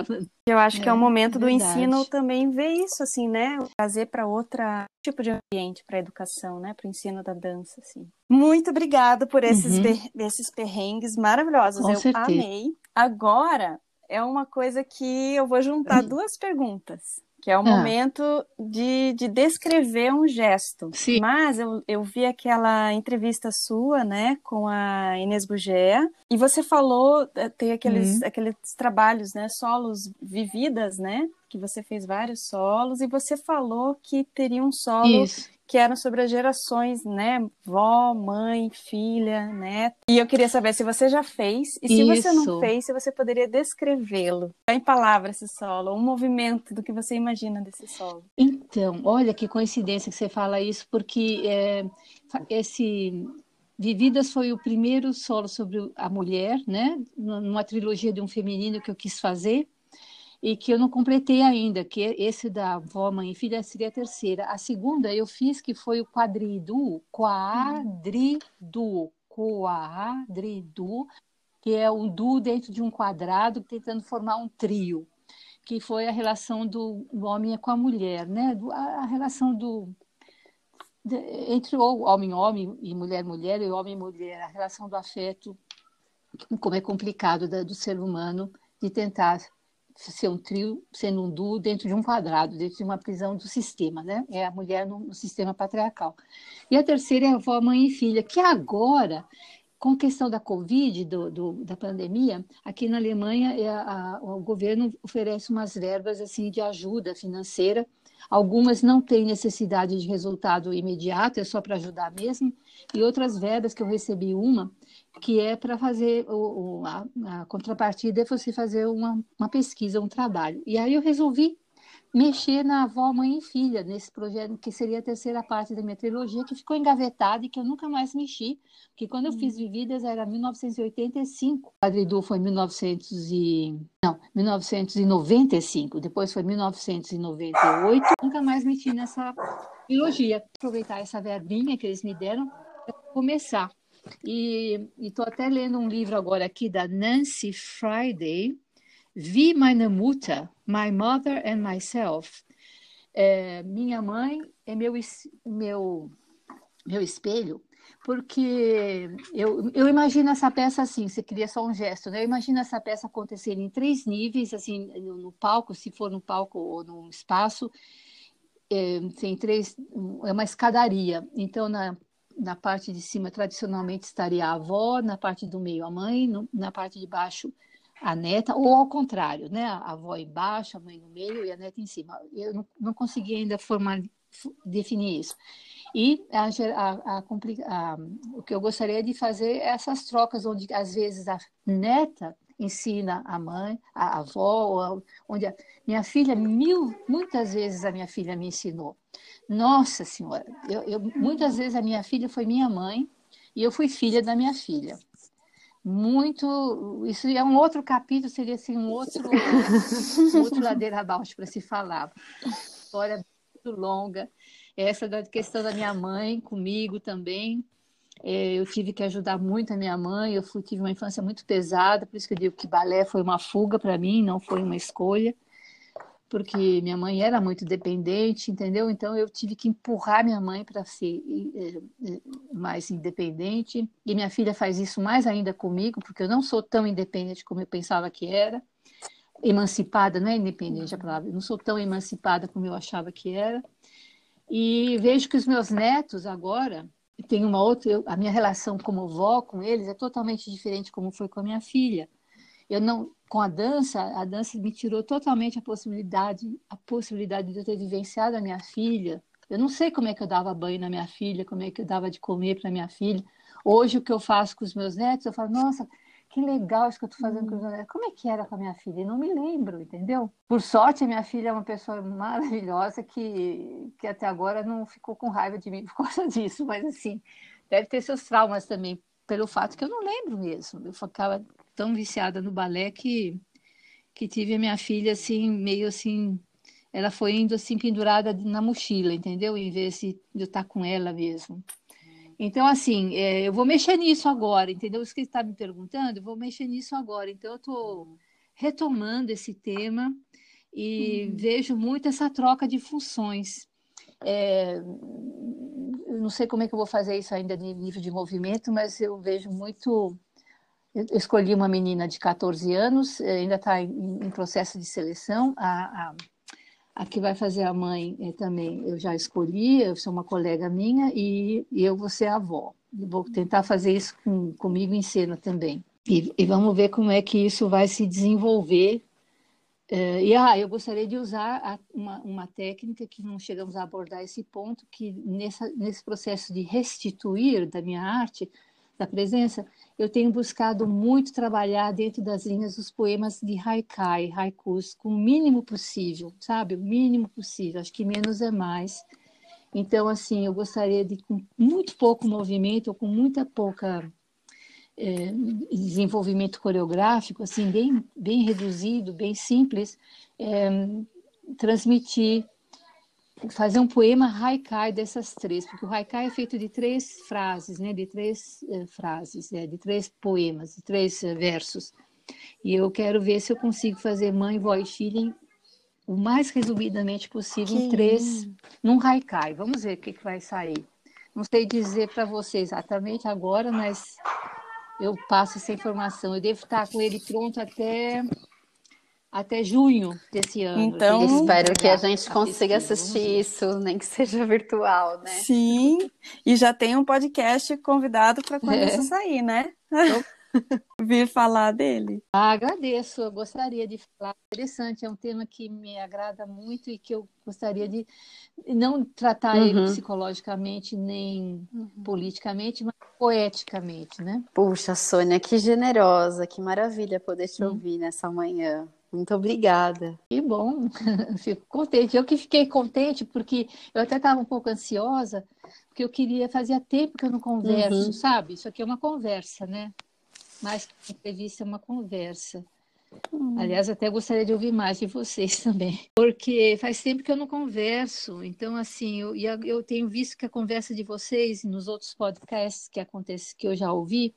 Speaker 3: Eu acho é, que é o momento é do ensino também ver isso, assim, né? Trazer para outra tipo de ambiente para a educação, né? Para o ensino da dança, assim. Muito obrigada por esses, uhum. esses perrengues maravilhosos. Com eu certeza. amei. Agora é uma coisa que eu vou juntar uhum. duas perguntas que é o ah. momento de, de descrever um gesto.
Speaker 4: Sim.
Speaker 3: Mas eu, eu vi aquela entrevista sua, né, com a Inês Bugea, e você falou, eh, tem aqueles, uhum. aqueles trabalhos, né, solos vividas, né, que você fez vários solos, e você falou que teria um solo Isso que eram sobre as gerações, né? Vó, mãe, filha, neto. E eu queria saber se você já fez e se Isso. você não fez, se você poderia descrevê-lo em palavras esse solo, um movimento do que você imagina desse solo.
Speaker 4: Então, olha que coincidência que você fala isso, porque é, esse Vividas foi o primeiro solo sobre a mulher, né? Numa trilogia de um feminino que eu quis fazer e que eu não completei ainda, que esse da avó, mãe e filha seria a terceira. A segunda eu fiz que foi o quadridu, quadridu, quadridu, que é um du dentro de um quadrado tentando formar um trio, que foi a relação do, homem com a mulher, né? A, relação do entre o homem homem e mulher mulher e homem mulher, a relação do afeto, como é complicado do ser humano de tentar ser um trio, sendo um duo dentro de um quadrado, dentro de uma prisão do sistema, né? É a mulher no, no sistema patriarcal. E a terceira é a avó, mãe e filha, que agora, com a questão da Covid, do, do da pandemia, aqui na Alemanha é a, a, o governo oferece umas verbas assim de ajuda financeira. Algumas não têm necessidade de resultado imediato, é só para ajudar mesmo. E outras verbas que eu recebi uma que é para fazer o, a, a, contrapartida é você fazer uma, uma pesquisa, um trabalho. E aí eu resolvi mexer na avó, mãe e filha, nesse projeto, que seria a terceira parte da minha trilogia, que ficou engavetada e que eu nunca mais mexi, porque quando eu fiz hum. Vividas era 1985, o Adridu foi 1900 e... não, 1995, depois foi 1998, nunca mais mexi nessa trilogia. Aproveitar essa verbinha que eles me deram para começar. E estou até lendo um livro agora aqui da Nancy Friday, Wie meine Mutter, My Mother and Myself. É, minha mãe é meu, meu, meu espelho, porque eu, eu imagino essa peça assim, você cria só um gesto, né? Eu imagino essa peça acontecer em três níveis, assim, no, no palco, se for no palco ou no espaço, é, tem três, é uma escadaria. Então, na na parte de cima tradicionalmente estaria a avó, na parte do meio a mãe, no, na parte de baixo a neta, ou ao contrário, né? A avó embaixo, a mãe no meio e a neta em cima. Eu não, não consegui ainda formar, definir isso. E a, a, a, o que eu gostaria de fazer é essas trocas, onde às vezes a neta ensina a mãe, a avó, onde a minha filha, mil, muitas vezes a minha filha me ensinou. Nossa Senhora, eu, eu, muitas vezes a minha filha foi minha mãe e eu fui filha da minha filha. Muito, isso é um outro capítulo, seria assim um outro, um outro ladeira abaixo para se falar. História muito longa. Essa da questão da minha mãe comigo também, eu tive que ajudar muito a minha mãe, eu fui, tive uma infância muito pesada, por isso que eu digo que balé foi uma fuga para mim, não foi uma escolha, porque minha mãe era muito dependente, entendeu? Então eu tive que empurrar minha mãe para ser é, é, mais independente, e minha filha faz isso mais ainda comigo, porque eu não sou tão independente como eu pensava que era, emancipada, não é independente a palavra, eu não sou tão emancipada como eu achava que era, e vejo que os meus netos agora tem uma outra, eu, a minha relação como vó com eles é totalmente diferente como foi com a minha filha. Eu não, com a dança, a dança me tirou totalmente a possibilidade, a possibilidade de eu ter vivenciado a minha filha. Eu não sei como é que eu dava banho na minha filha, como é que eu dava de comer para minha filha. Hoje o que eu faço com os meus netos, eu falo, nossa, que legal isso que eu estou fazendo netos. Como é que era com a minha filha? Eu não me lembro, entendeu? Por sorte, a minha filha é uma pessoa maravilhosa que, que até agora não ficou com raiva de mim por causa disso, mas assim, deve ter seus traumas também, pelo fato que eu não lembro mesmo. Eu ficava tão viciada no balé que que tive a minha filha assim meio assim ela foi indo assim pendurada na mochila, entendeu? Em vez de eu estar com ela mesmo. Então, assim, é, eu vou mexer nisso agora, entendeu? Isso que você está me perguntando, eu vou mexer nisso agora. Então, eu estou retomando esse tema e uhum. vejo muito essa troca de funções. É, eu não sei como é que eu vou fazer isso ainda em nível de movimento, mas eu vejo muito. Eu escolhi uma menina de 14 anos, ainda está em, em, processo de seleção. A, a, a, que vai fazer a mãe é, também eu já escolhi, eu sou uma colega minha e, eu vou ser a avó. Eu vou tentar fazer isso com, comigo em cena também. E, e, vamos ver como é que isso vai se desenvolver Uh, e ah, eu gostaria de usar a, uma, uma, técnica que não chegamos a abordar esse ponto, que nessa, nesse processo de restituir da minha arte, da presença, eu tenho buscado muito trabalhar dentro das linhas dos poemas de haikai, haikus, com o mínimo possível, sabe? O mínimo possível, acho que menos é mais. Então, assim, eu gostaria de, com muito pouco movimento, ou com muita pouca é, desenvolvimento coreográfico, assim, bem, bem reduzido, bem simples, é, transmitir, fazer um poema haikai dessas três, porque o haikai é feito de três frases, né, de três é, frases, é, de três poemas, de três é, versos. E eu quero ver se eu consigo fazer mãe, vó e filha o mais resumidamente possível que em três, num haikai. Vamos ver o que, que vai sair. Não sei dizer para você exatamente agora, mas eu passo essa informação. Eu devo estar com ele pronto até até junho desse ano.
Speaker 2: Então, espero que a gente consiga assistir isso, nem que seja virtual, né?
Speaker 3: Sim, e já tem um podcast convidado para quando é. isso sair, né? vir falar dele.
Speaker 4: Ah, agradeço, eu gostaria de falar. Interessante, é um tema que me agrada muito e que eu gostaria de não tratar uhum. ele psicologicamente nem uhum. politicamente, mas poeticamente, né?
Speaker 2: Puxa, Sônia, que generosa, que maravilha poder te ouvir nessa manhã. Muito obrigada.
Speaker 4: Que bom, fico contente. Eu que fiquei contente porque eu até estava um pouco ansiosa, porque eu queria, fazia tempo que eu não converso, uhum. sabe? Isso aqui é uma conversa, né? mais que uma entrevista, é uma conversa. Hum. Aliás, até gostaria de ouvir mais de vocês também, porque faz tempo que eu não converso. Então, assim, eu, eu tenho visto que a conversa de vocês nos outros podcasts que acontece, que eu já ouvi,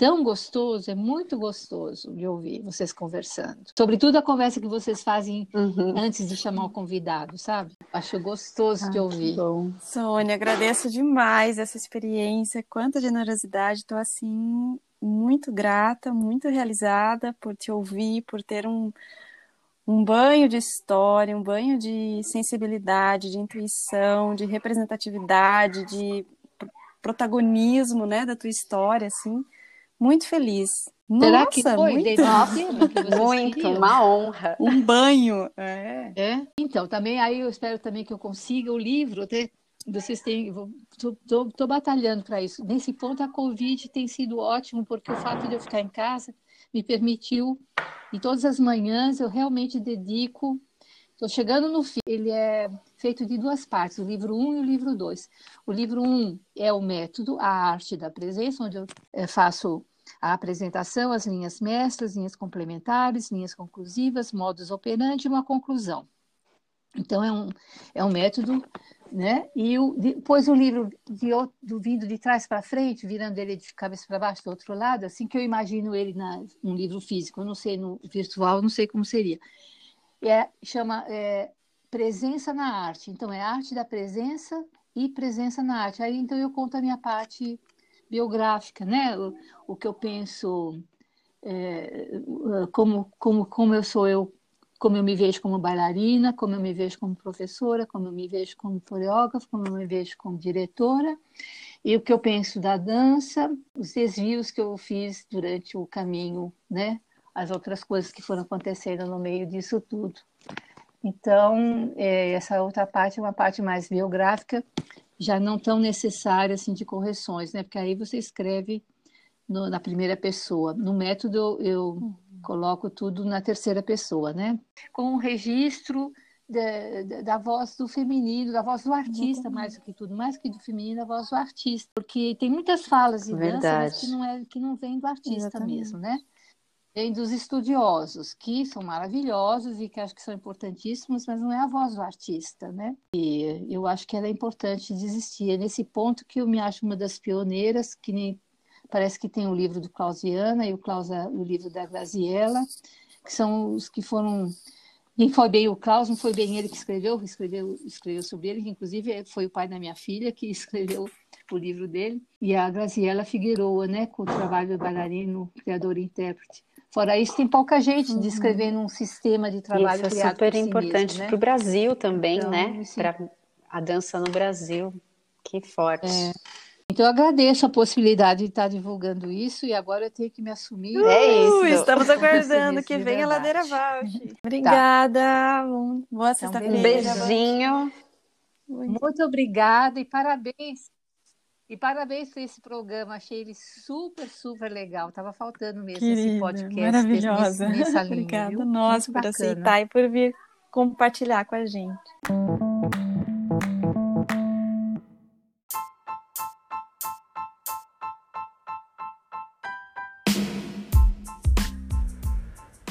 Speaker 4: tão gostoso, é muito gostoso de ouvir vocês conversando. Sobretudo a conversa que vocês fazem uhum. antes de chamar o convidado, sabe? Acho gostoso ah, de ouvir.
Speaker 3: Bom. Sônia, agradeço demais essa experiência, quanta generosidade, estou assim muito grata, muito realizada por te ouvir, por ter um, um banho de história, um banho de sensibilidade, de intuição, de representatividade, de protagonismo, né, da tua história, assim, muito feliz.
Speaker 4: Será Nossa, que foi? Muito,
Speaker 2: muito uma honra.
Speaker 3: Um banho. É.
Speaker 4: é. Então, também aí eu espero também que eu consiga o livro, ter vocês têm, estou batalhando para isso. Nesse ponto, a Covid tem sido ótimo, porque o fato de eu ficar em casa me permitiu, e todas as manhãs eu realmente dedico. Estou chegando no fim. Ele é feito de duas partes, o livro 1 um e o livro 2. O livro 1 um é o método, a arte da presença, onde eu eh, faço a apresentação, as linhas mestras, linhas complementares, linhas conclusivas, modus operandi e uma conclusão. Então, é um, é um método né? E o, depois o livro de, do vindo de trás para frente, virando ele de cabeça para baixo do outro lado, assim que eu imagino ele na um livro físico, eu não sei no virtual, não sei como seria. É, chama é, Presença na Arte. Então é arte da presença e presença na arte. Aí então eu conto a minha parte biográfica, né? O, o que eu penso, é, como, como, como eu sou eu como eu me vejo como bailarina, como eu me vejo como professora, como eu me vejo como coreógrafa, como eu me vejo como diretora, e o que eu penso da dança, os desvios que eu fiz durante o caminho, né? As outras coisas que foram acontecendo no meio disso tudo. Então, é, essa outra parte é uma parte mais biográfica, já não tão necessária assim de correções, né? Porque aí você escreve no, na primeira pessoa. No método eu uhum coloco tudo na terceira pessoa, né? Com o registro da, da, da, voz do feminino, da voz do artista, uhum. mais do que tudo, mais que do feminino, a voz do artista, porque tem muitas falas em Verdade. dança que não é que não vem do artista Exatamente. mesmo, né? Vem dos estudiosos, que são maravilhosos e que acho que são importantíssimos, mas não é a voz do artista, né? E eu acho que ela é importante de existir. É nesse ponto que eu me acho uma das pioneiras, que nem parece que tem o livro do Clausiana e o, Clausa, o livro da Graziella, que são os que foram nem foi bem o Klaus, não foi bem ele que escreveu, escreveu, escreveu sobre ele, que inclusive foi o pai da minha filha que escreveu o livro dele, e a Graziella Figueroa, né, com o trabalho do bailarino, criador e intérprete. Fora isso, tem pouca gente uhum. descrevendo um sistema de trabalho
Speaker 2: isso é super importante para o né? Brasil também, então, né? Para a dança no Brasil. Que forte. É.
Speaker 4: Então, eu agradeço a possibilidade de estar divulgando isso e agora eu tenho que me assumir.
Speaker 3: Uh, é isso. Estamos aguardando que venha a Ladeira Vouch. Tá. Obrigada. Tá. Boa sexta-feira.
Speaker 2: Um beijinho.
Speaker 4: Muito obrigada e parabéns. E parabéns por esse programa. Achei ele super, super legal. Tava faltando mesmo
Speaker 3: Querida,
Speaker 4: esse podcast.
Speaker 3: Maravilhosa. Nessa linha, Obrigada, nós, por aceitar e por vir compartilhar com a gente.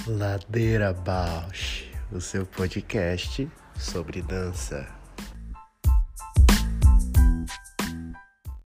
Speaker 1: Ladeira Bausch, o seu podcast sobre dança.